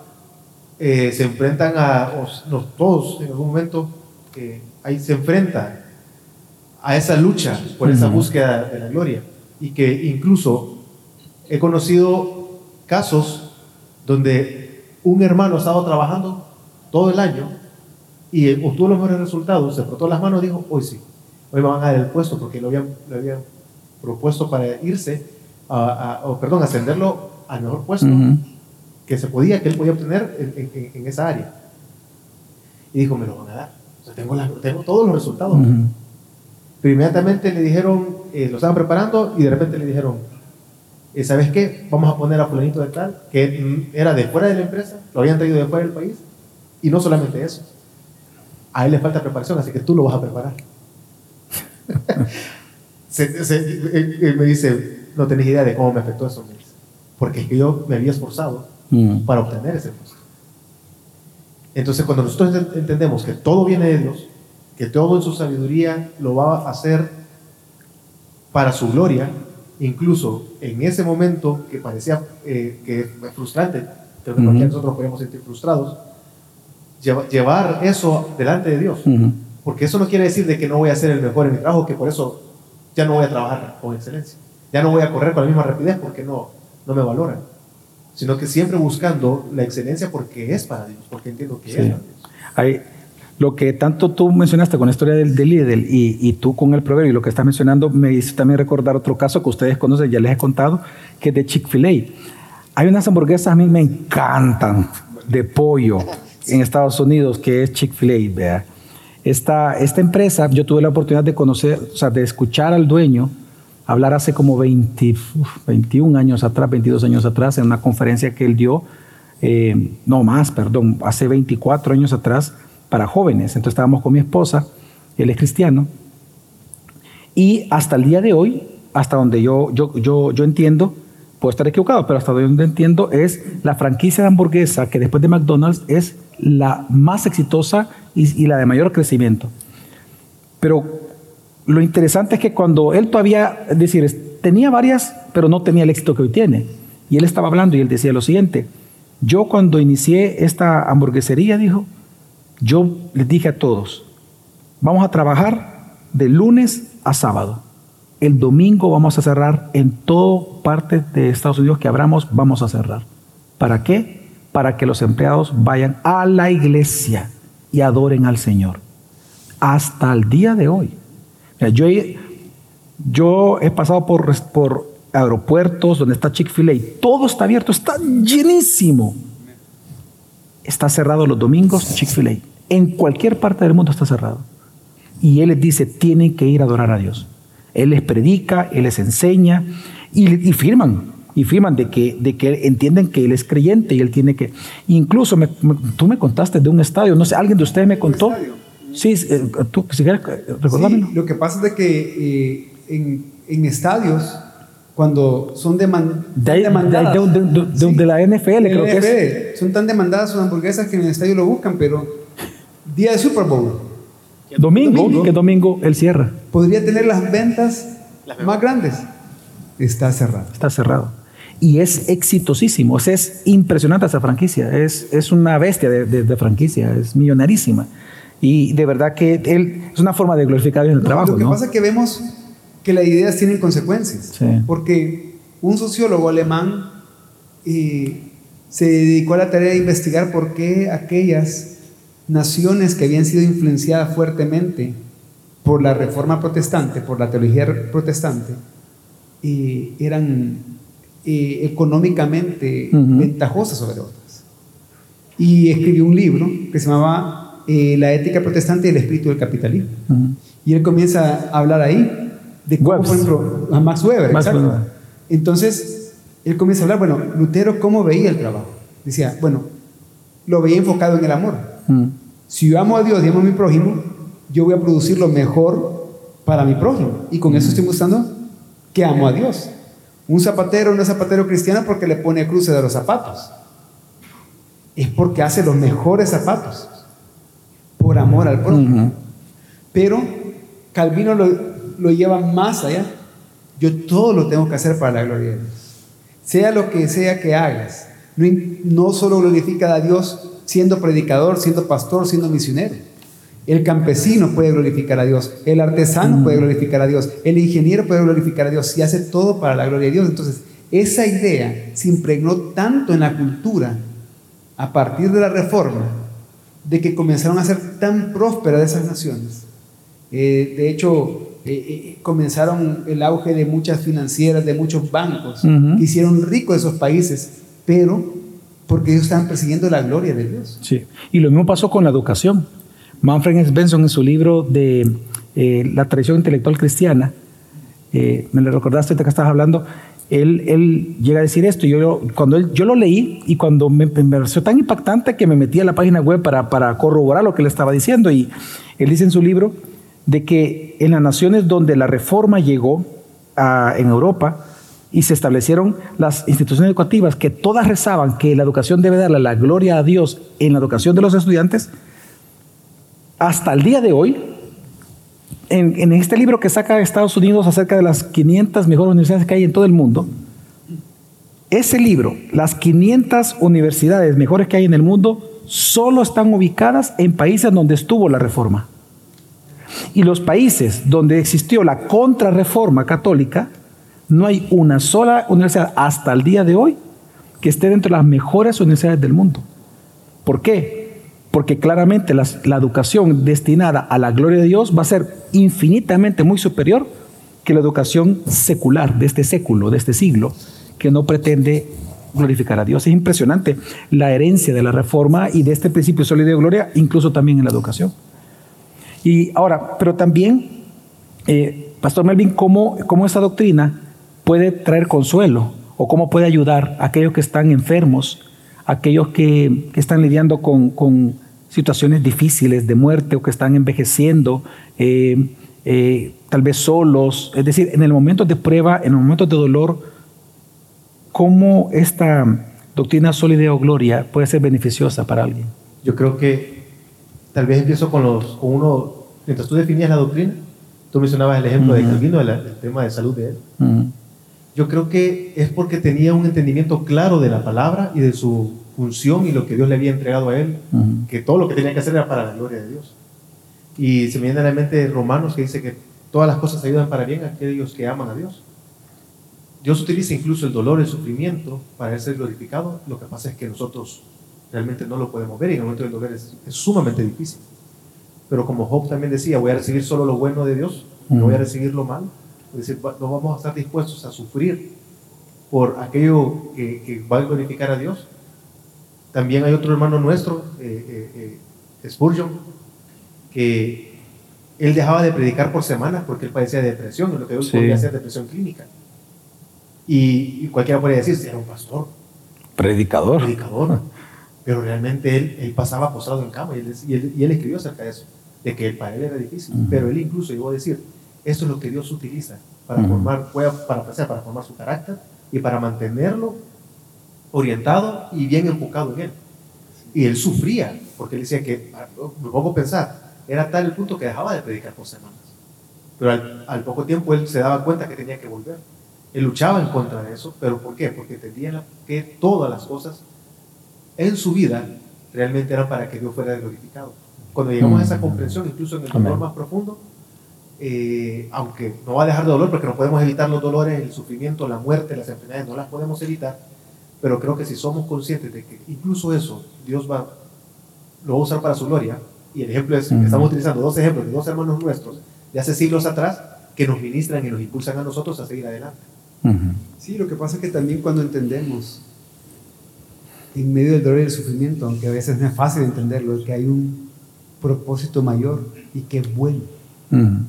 Speaker 3: eh, se enfrentan a, o no, todos en algún momento, eh, ahí se enfrentan a esa lucha por esa búsqueda de la gloria. Y que incluso he conocido casos donde un hermano ha estado trabajando todo el año y obtuvo los mejores resultados, se frotó las manos y dijo, hoy sí, hoy me van a dar el puesto porque lo habían, lo habían propuesto para irse, a, a- o perdón, ascenderlo al mejor puesto
Speaker 1: Ujú.
Speaker 3: que se podía, que él podía obtener en, en- en esa área. Y dijo, me lo van a dar. O sea, tengo, la- tengo todos los resultados.
Speaker 1: Ujú.
Speaker 3: Pero inmediatamente le dijeron, eh, lo estaban preparando y de repente le dijeron, eh, ¿sabes qué? Vamos a poner a fulanito de tal, que mm, era de fuera de la empresa, lo habían traído de fuera del país. Y no solamente eso, a él le falta preparación, así que tú lo vas a preparar. Se- se- él- él me dice, no tenés idea de cómo me afectó eso, me dice. porque es que yo me había esforzado
Speaker 1: Ujú.
Speaker 3: para obtener ese puesto. Entonces, cuando nosotros ent- entendemos que todo viene de Dios, que todo en su sabiduría lo va a hacer para su gloria, incluso en ese momento que parecía eh, que fue frustrante, creo que nosotros podemos sentir frustrados, llevar eso delante de Dios.
Speaker 1: Ujú.
Speaker 3: Porque eso no quiere decir de que no voy a ser el mejor en mi trabajo, que por eso ya no voy a trabajar con excelencia. Ya no voy a correr con la misma rapidez porque no, no me valoran. Sino que siempre buscando la excelencia porque es para Dios, porque entiendo que
Speaker 1: Sí.
Speaker 3: es para Dios.
Speaker 1: Hay, lo que tanto tú mencionaste con la historia del, del líder y, y tú con el proverbio y lo que estás mencionando me hizo también recordar otro caso que ustedes conocen, ya les he contado, que es de Chick-fil-A. Hay unas hamburguesas a mí me encantan de pollo en Estados Unidos que es Chick-fil-A. Esta, esta empresa, yo tuve la oportunidad de conocer, o sea, de escuchar al dueño hablar hace como 20, uf, 21 años atrás, 22 años atrás, en una conferencia que él dio, eh, no más, perdón, hace 24 años atrás, para jóvenes. Entonces estábamos con mi esposa, él es cristiano, y hasta el día de hoy, hasta donde yo, yo, yo, yo entiendo, puedo estar equivocado, pero hasta donde entiendo es la franquicia de hamburguesa que después de McDonald's es la más exitosa y, la de mayor crecimiento. Pero lo interesante es que cuando él todavía, decir, tenía varias, pero no tenía el éxito que hoy tiene. Y él estaba hablando y él decía lo siguiente, yo cuando inicié esta hamburguesería, dijo, yo les dije a todos, vamos a trabajar de lunes a sábado. El domingo vamos a cerrar en toda parte de Estados Unidos que abramos, vamos a cerrar. ¿Para qué? Para que los empleados vayan a la iglesia y adoren al Señor. Hasta el día de hoy. Yo, he, pasado por, por aeropuertos donde está Chick-fil-A y todo está abierto, está llenísimo. Está cerrado los domingos Chick-fil-A. En cualquier parte del mundo está cerrado. Y Él les dice, tienen que ir a adorar a Dios. Él les predica, Él les enseña y, y firman. Y firman de que, de que entienden que Él es creyente y Él tiene que... Incluso me- me- tú me contaste de un estadio, no sé, alguien de ustedes me contó. Sí, eh, tú, si quieres, recordámelo.
Speaker 2: Sí, lo que pasa es de que eh, en, en estadios, cuando son deman-
Speaker 1: De,
Speaker 2: demandadas,
Speaker 1: de- de-
Speaker 2: sí,
Speaker 1: la NFL, creo que es.
Speaker 2: Son tan demandadas sus hamburguesas que en el estadio lo buscan, pero día de Super Bowl
Speaker 1: Domingo,
Speaker 2: Domingo.
Speaker 1: que domingo él cierra,
Speaker 2: podría tener las ventas más grandes. Está cerrado.
Speaker 1: está cerrado. Y es exitosísimo, o sea, es impresionante esa franquicia, es, es una bestia de, de- de franquicia, es millonarísima. Y de verdad que él es una forma de glorificar en el
Speaker 2: No,
Speaker 1: trabajo,
Speaker 2: lo que
Speaker 1: ¿no?
Speaker 2: pasa es que vemos que las ideas tienen consecuencias.
Speaker 1: Sí.
Speaker 2: Porque un sociólogo alemán eh, se dedicó a la tarea de investigar por qué aquellas naciones que habían sido influenciadas fuertemente por la reforma protestante, por la teología protestante, eh, eran eh, económicamente ventajosas sobre otras. Y escribió un libro que se llamaba eh, La ética protestante y el espíritu del capitalismo. Y él comienza a hablar ahí de cómo,
Speaker 1: Webs.
Speaker 2: por ejemplo, a Max Weber.
Speaker 1: Max
Speaker 2: exacto.
Speaker 1: Weber.
Speaker 2: Entonces, él comienza a hablar, bueno, Lutero, ¿cómo veía el trabajo? Decía, bueno, lo veía enfocado en el amor.
Speaker 1: Ujú.
Speaker 2: Si yo amo a Dios y amo a mi prójimo, yo voy a producir lo mejor para mi prójimo. Y con eso estoy mostrando que amo a Dios. Un zapatero no es zapatero cristiano porque le pone cruces de los zapatos. Es porque hace los mejores zapatos. Por amor al prójimo. Pero Calvino lo, lo lleva más allá. Yo todo lo tengo que hacer para la gloria de Dios. Sea lo que sea que hagas. No, no solo glorifica a Dios siendo predicador, siendo pastor, siendo misionero. El campesino puede glorificar a Dios. El artesano puede glorificar a Dios. El ingeniero puede glorificar a Dios. Y hace todo para la gloria de Dios. Entonces, esa idea se impregnó tanto en la cultura a partir de la reforma de que comenzaron a ser tan prósperas esas naciones. Eh, de hecho, eh, eh, comenzaron el auge de muchas financieras, de muchos bancos, que hicieron ricos esos países, pero porque ellos estaban persiguiendo la gloria de Dios.
Speaker 1: Sí. Y lo mismo pasó con la educación. Manfred S. Benson en su libro de eh, La tradición intelectual cristiana, eh, me lo recordaste ahorita que estabas hablando, él, él llega a decir esto. Yo, cuando yo lo leí y cuando me, pareció tan impactante que me metí a la página web para, corroborar lo que él estaba diciendo. Y él dice en su libro de que en las naciones donde la reforma llegó en Europa y se establecieron las instituciones educativas que todas rezaban que la educación debe darle la gloria a Dios en la educación de los estudiantes, hasta el día de hoy, en, este libro que saca Estados Unidos acerca de las 500 mejores universidades que hay en todo el mundo, ese libro, las 500 universidades mejores que hay en el mundo, solo están ubicadas en países donde estuvo la reforma. Y los países donde existió la contrarreforma católica, no hay una sola universidad hasta el día de hoy que esté dentro de las mejores universidades del mundo. ¿Por qué? Porque claramente la educación destinada a la gloria de Dios va a ser infinitamente muy superior que la educación secular de este século, de este siglo, que no pretende glorificar a Dios. Es impresionante la herencia de la reforma y de este principio sólido de gloria, incluso también en la educación. Y ahora, pero también, eh, Pastor Melvin, ¿cómo, ¿cómo esta doctrina puede traer consuelo o cómo puede ayudar a aquellos que están enfermos, a aquellos que, que están lidiando con, con situaciones difíciles de muerte o que están envejeciendo, eh, eh, tal vez solos? Es decir, en el momento de prueba, en el momento de dolor, ¿cómo esta doctrina sólida o gloria puede ser beneficiosa para alguien?
Speaker 3: Yo creo que tal vez empiezo con, los, con uno, mientras tú definías la doctrina, tú mencionabas el ejemplo de. Calvino, el, el tema de salud de él.
Speaker 1: Mm,
Speaker 3: Yo creo que es porque tenía un entendimiento claro de la palabra y de su función y lo que Dios le había entregado a él,
Speaker 1: mm,
Speaker 3: que todo lo que tenía que hacer era para la gloria de Dios. Y se me viene a la mente Romanos que dice que todas las cosas ayudan para bien a aquellos que aman a Dios. Dios utiliza incluso el dolor, el sufrimiento para ser glorificado. Lo que pasa es que nosotros realmente no lo podemos ver y en el momento del dolor es, es sumamente difícil. Pero como Job también decía, voy a recibir solo lo bueno de Dios, no voy a recibir lo malo. Es decir, no vamos a estar dispuestos a sufrir por aquello que, que va a glorificar a Dios. También hay otro hermano nuestro, eh, eh, eh, Spurgeon, que él dejaba de predicar por semanas porque él padecía de depresión, y lo que hoy
Speaker 1: Sí.
Speaker 3: podría ser depresión clínica. Y, y cualquiera podría decir, "Si era un pastor,
Speaker 1: Predicador.
Speaker 3: predicador. Pero realmente él, él pasaba postrado en cama y él, y, él, y él escribió acerca de eso, de que para él era difícil. Pero él incluso llegó a decir, esto es lo que Dios utiliza para formar, para, o sea, para formar su carácter y para mantenerlo orientado y bien enfocado en él. Y él sufría, porque él decía que, me pongo a pensar, era tal el punto que dejaba de predicar por semanas. Pero al, al poco tiempo él se daba cuenta que tenía que volver. Él luchaba en contra de eso, pero ¿por qué? Porque entendía que todas las cosas en su vida realmente eran para que Dios fuera glorificado. Cuando llegamos a esa comprensión, incluso en el dolor más profundo, eh, aunque no va a dejar de dolor, porque no podemos evitar los dolores, el sufrimiento, la muerte, las enfermedades, no las podemos evitar, pero creo que si somos conscientes de que incluso eso Dios va, lo va a usar para su gloria, y el ejemplo es,
Speaker 1: Ujú.
Speaker 3: estamos utilizando dos ejemplos de dos hermanos nuestros de hace siglos atrás que nos ministran y nos impulsan a nosotros a seguir adelante.
Speaker 1: Ujú.
Speaker 2: Sí, lo que pasa es que también cuando entendemos, en medio del dolor y del sufrimiento, aunque a veces no es fácil entenderlo, es que hay un propósito mayor y que es bueno,
Speaker 1: Ujú.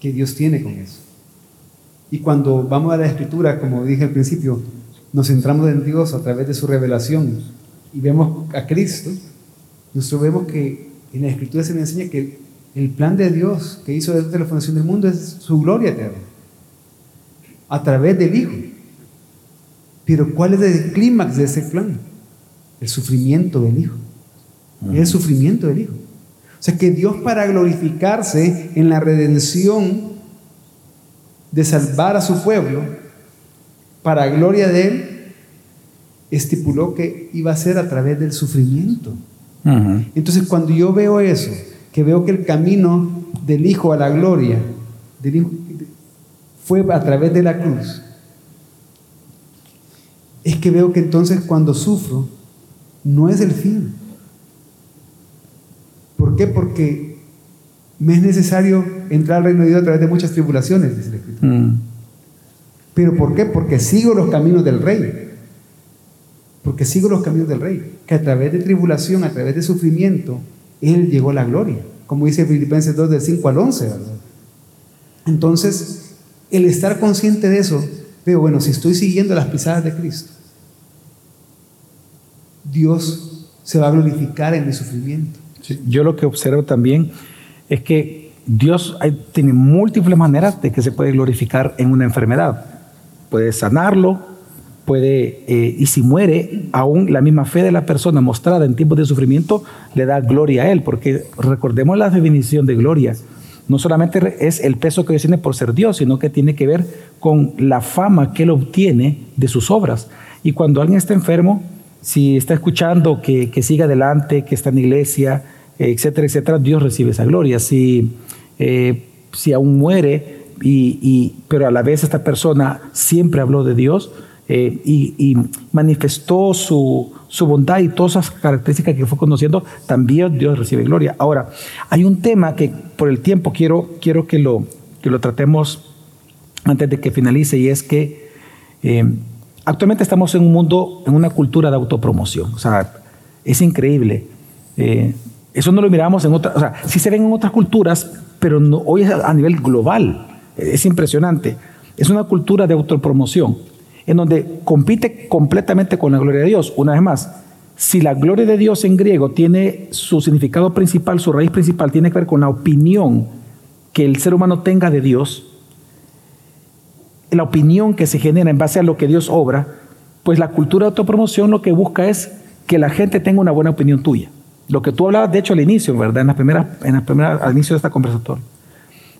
Speaker 2: Que Dios tiene con eso. Y cuando vamos a la escritura, como dije al principio, nos centramos en Dios a través de su revelación y vemos a Cristo, nosotros vemos que en la escritura se nos enseña que el plan de Dios que hizo desde la fundación del mundo es su gloria eterna, a través del Hijo. Pero ¿cuál es el clímax de ese plan? El sufrimiento del Hijo. Es el sufrimiento del Hijo. O sea que Dios para glorificarse en la redención de salvar a su pueblo, para gloria de Él, estipuló que iba a ser a través del sufrimiento. Entonces cuando yo veo eso, que veo que el camino del Hijo a la gloria del Hijo, fue a través de la cruz, es que veo que entonces cuando sufro, no es el fin. ¿Por qué? Porque me es necesario entrar al reino de Dios a través de muchas tribulaciones, dice la Escritura.
Speaker 1: Mm.
Speaker 2: ¿Pero por qué? Porque sigo los caminos del rey. Porque sigo los caminos del rey. Que a través de tribulación, a través de sufrimiento, Él llegó a la gloria. Como dice Filipenses 2 del 5 al 11. ¿verdad? Entonces, el estar consciente de eso, veo, bueno, si estoy siguiendo las pisadas de Cristo, Dios se va a glorificar en mi sufrimiento.
Speaker 1: Yo lo que observo también es que Dios tiene múltiples maneras de que se puede glorificar en una enfermedad. Puede sanarlo, puede, eh, y si muere, aún la misma fe de la persona mostrada en tiempos de sufrimiento le da gloria a él, porque recordemos la definición de gloria. No solamente es el peso que Dios tiene por ser Dios, sino que tiene que ver con la fama que él obtiene de sus obras. Y cuando alguien está enfermo, si está escuchando que, que siga adelante, que está en iglesia, etcétera, etcétera, Dios recibe esa gloria. Si, eh, si aún muere, y, pero a la vez esta persona siempre habló de Dios eh, y, manifestó su, su bondad y todas esas características que fue conociendo, también Dios recibe gloria. Ahora, hay un tema que por el tiempo quiero, quiero que, lo, que lo tratemos antes de que finalice y es que eh, actualmente estamos en un mundo, en una cultura de autopromoción. O sea, es increíble. Eso no lo miramos en otras, o sea, sí se ven en otras culturas, pero hoy es a nivel global. Es impresionante. Es una cultura de autopromoción, en donde compite completamente con la gloria de Dios. Una vez más, si la gloria de Dios en griego tiene su significado principal, su raíz principal, tiene que ver con la opinión que el ser humano tenga de Dios, la opinión que se genera en base a lo que Dios obra, pues la cultura de autopromoción lo que busca es que la gente tenga una buena opinión tuya. Lo que tú hablabas, de hecho, al inicio, ¿verdad? En las primeras, en las primeras, al inicio de esta conversación.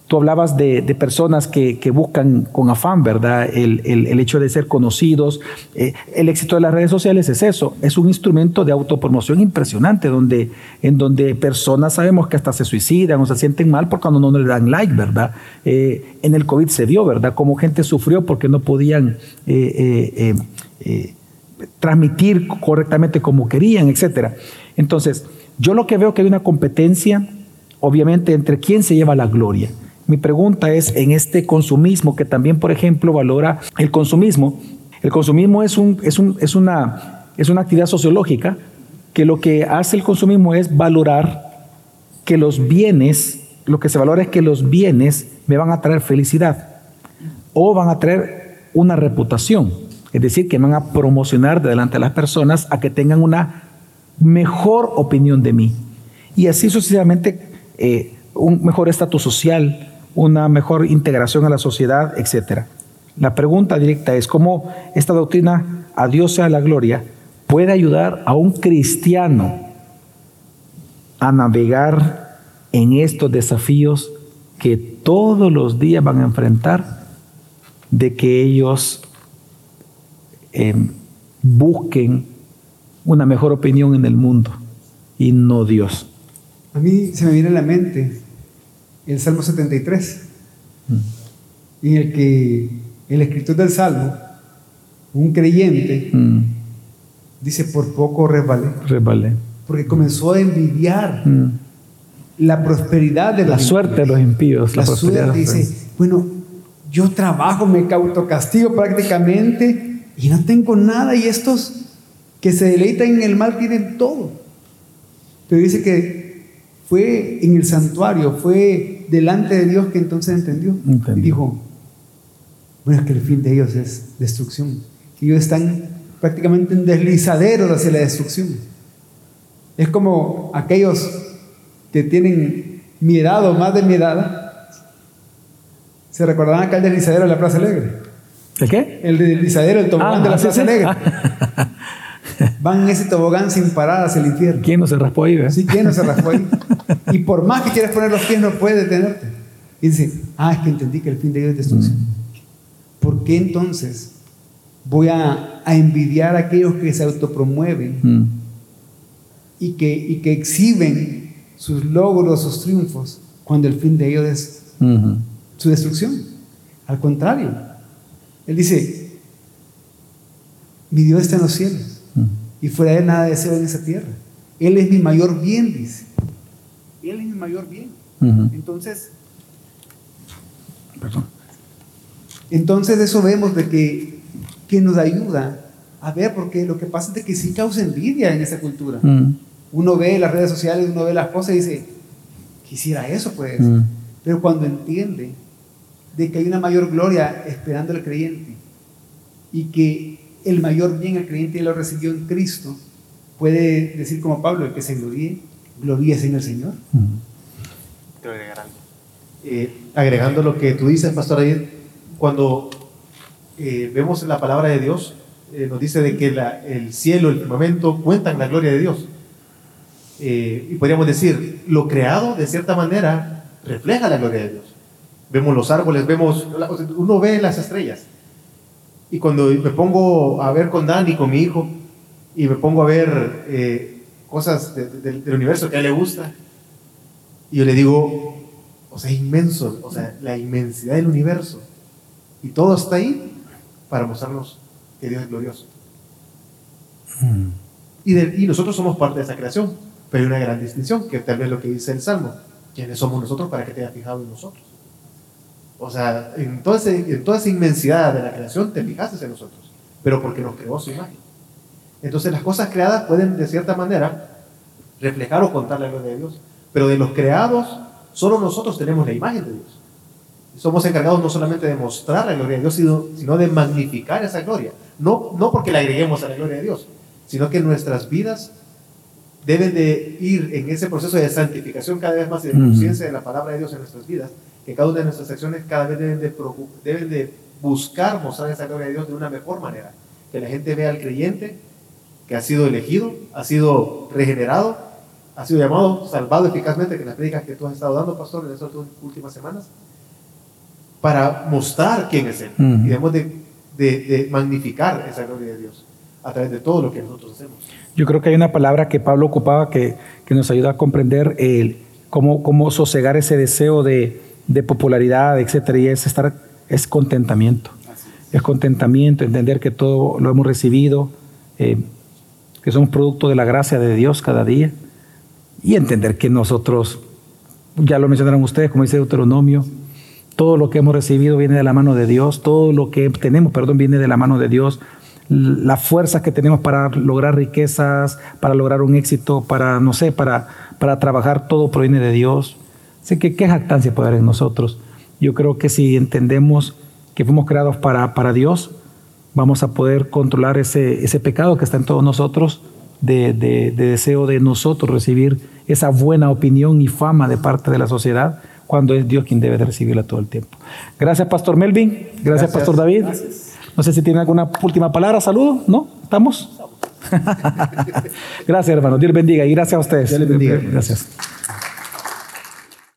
Speaker 1: Tú hablabas de, personas que, que buscan con afán, ¿verdad? El, el- hecho de ser conocidos. Eh, el éxito de las redes sociales es eso, es un instrumento de autopromoción impresionante, donde, en donde personas sabemos que hasta se suicidan o se sienten mal por cuando no le dan like, ¿verdad? Eh, en el COVID se vio, ¿verdad? Como gente sufrió porque no podían eh, transmitir correctamente como querían, etcétera. Entonces, yo lo que veo que hay una competencia, obviamente, entre quién se lleva la gloria. Mi pregunta es, en este consumismo, que también, por ejemplo, valora el consumismo, el consumismo es, un, es, un, es, una, es una actividad sociológica que lo que hace el consumismo es valorar que los bienes, lo que se valora es que los bienes me van a traer felicidad o van a traer una reputación, es decir, que me van a promocionar de delante de las personas a que tengan una mejor opinión de mí. Y así sucesivamente, eh, un mejor estatus social, una mejor integración a la sociedad, etc. La pregunta directa es cómo esta doctrina, a Dios sea la gloria, puede ayudar a un cristiano a navegar en estos desafíos que todos los días van a enfrentar de que ellos eh, busquen una mejor opinión en el mundo y no Dios.
Speaker 2: A mí se me viene a la mente el Salmo 73, en el que el escritor del Salmo, un creyente,
Speaker 1: Mm,
Speaker 2: dice, por poco resbalé,
Speaker 1: resbalé.
Speaker 2: porque comenzó a envidiar
Speaker 1: Mm.
Speaker 2: la prosperidad de
Speaker 1: La
Speaker 2: los
Speaker 1: suerte de los impíos, la,
Speaker 2: La suerte dice, bueno, yo trabajo, me autocastigo prácticamente y no tengo nada y estos que se deleitan en el mal tienen todo. Pero dice que fue en el santuario, fue delante de Dios que entonces entendió. Y dijo, bueno, es que el fin de ellos es destrucción. Que ellos están prácticamente en deslizaderos hacia la destrucción. Es como aquellos que tienen mi edad o más de mi edad. ¿Se recordarán acá el deslizadero de la Plaza Alegre?
Speaker 1: ¿El qué?
Speaker 2: El deslizadero, el tobogán
Speaker 1: Ah,
Speaker 2: de la
Speaker 1: sí,
Speaker 2: Plaza
Speaker 1: sí.
Speaker 2: Alegre. Van en ese tobogán sin parar hacia el infierno.
Speaker 1: ¿Quién no se raspó ahí? ve?
Speaker 2: Sí, ¿quién no se raspó ahí? Y por más que quieras poner los pies, no puedes detenerte. Y dice, ah, es que entendí que el fin de ellos es destrucción. ¿Por qué entonces voy a, a envidiar a aquellos que se autopromueven
Speaker 1: Mm.
Speaker 2: y que, y que exhiben sus logros, sus triunfos, cuando el fin de ellos es su destrucción? Al contrario, él dice, mi Dios está en los cielos
Speaker 1: Mm.
Speaker 2: Y fuera de nada deseo en esa tierra. Él es mi mayor bien, dice. Él es mi mayor bien.
Speaker 1: Ujú.
Speaker 2: Entonces,
Speaker 1: Perdón.
Speaker 2: entonces eso vemos de que, que nos ayuda a ver, porque lo que pasa es de que sí causa envidia en esa cultura.
Speaker 1: Mm,
Speaker 2: Uno ve las redes sociales, uno ve las cosas y dice, quisiera eso pues.
Speaker 1: mm,
Speaker 2: Pero cuando entiende de que hay una mayor gloria esperando al creyente y que el mayor bien al creyente lo recibió en Cristo, puede decir como Pablo, el que se gloríe, gloríese en el Señor.
Speaker 3: agregar algo. Eh, agregando lo que tú dices, Pastor Ayer, cuando eh, vemos la palabra de Dios, eh, nos dice de que la- el cielo, el firmamento cuentan la gloria de Dios. Y podríamos decir, lo creado de cierta manera refleja la gloria de Dios. Vemos los árboles, vemos, uno ve las estrellas. Y cuando me pongo a ver con Dani, con mi hijo, y me pongo a ver eh, cosas de- de- del universo que a él le gusta, y yo le digo, o sea, inmenso, o sea, la inmensidad del universo. Y todo está ahí para mostrarnos que Dios es glorioso.
Speaker 1: Mm.
Speaker 3: Y, de- y nosotros somos parte de esa creación, pero hay una gran distinción, que tal vez lo que dice el Salmo, ¿quiénes somos nosotros para que te fijado en nosotros? O sea, en toda, ese- en toda esa inmensidad de la creación te fijaste en nosotros, pero porque nos creó su imagen. Entonces las cosas creadas pueden de cierta manera reflejar o contar la gloria de Dios, pero de los creados, solo nosotros tenemos la imagen de Dios. Somos encargados no solamente de mostrar la gloria de Dios, sino, de magnificar esa gloria. No, no porque la agreguemos a la gloria de Dios, sino que nuestras vidas deben de ir en ese proceso de santificación cada vez más y de conciencia de la palabra de Dios en nuestras vidas, que cada una de nuestras acciones cada vez deben de, deben de buscar mostrar esa gloria de Dios de una mejor manera. Que la gente vea al creyente que ha sido elegido, ha sido regenerado, ha sido llamado, salvado eficazmente, que las predicas que tú has estado dando, pastor, en estas últimas semanas, para mostrar quién es Él.
Speaker 1: Ujú.
Speaker 3: Y debemos de, de- de magnificar esa gloria de Dios a través de todo lo que nosotros hacemos.
Speaker 1: Yo creo que hay una palabra que Pablo ocupaba que, que nos ayuda a comprender el, cómo, cómo sosegar ese deseo de, de popularidad, etcétera, y es estar, es contentamiento. Es contentamiento, entender que todo lo hemos recibido, eh, que somos producto de la gracia de Dios cada día, y entender que nosotros, ya lo mencionaron ustedes, como dice Deuteronomio, todo lo que hemos recibido viene de la mano de Dios, todo lo que tenemos, perdón, viene de la mano de Dios. L- La fuerza que tenemos para lograr riquezas, para lograr un éxito, para, no sé, para, para trabajar, todo proviene de Dios. Así que qué jactancia puede haber en nosotros. Yo creo que si entendemos que fuimos creados para, para Dios, vamos a poder controlar ese, ese pecado que está en todos nosotros, de, de- de deseo de nosotros recibir esa buena opinión y fama de parte de la sociedad, cuando es Dios quien debe de recibirla todo el tiempo. Gracias, Pastor Melvin. Gracias,
Speaker 3: Gracias.
Speaker 1: Pastor David. No sé si tiene alguna última palabra. Saludo, ¿no? ¿Estamos? gracias, hermano. Dios bendiga y gracias a ustedes.
Speaker 3: Dios les bendiga.
Speaker 1: Gracias.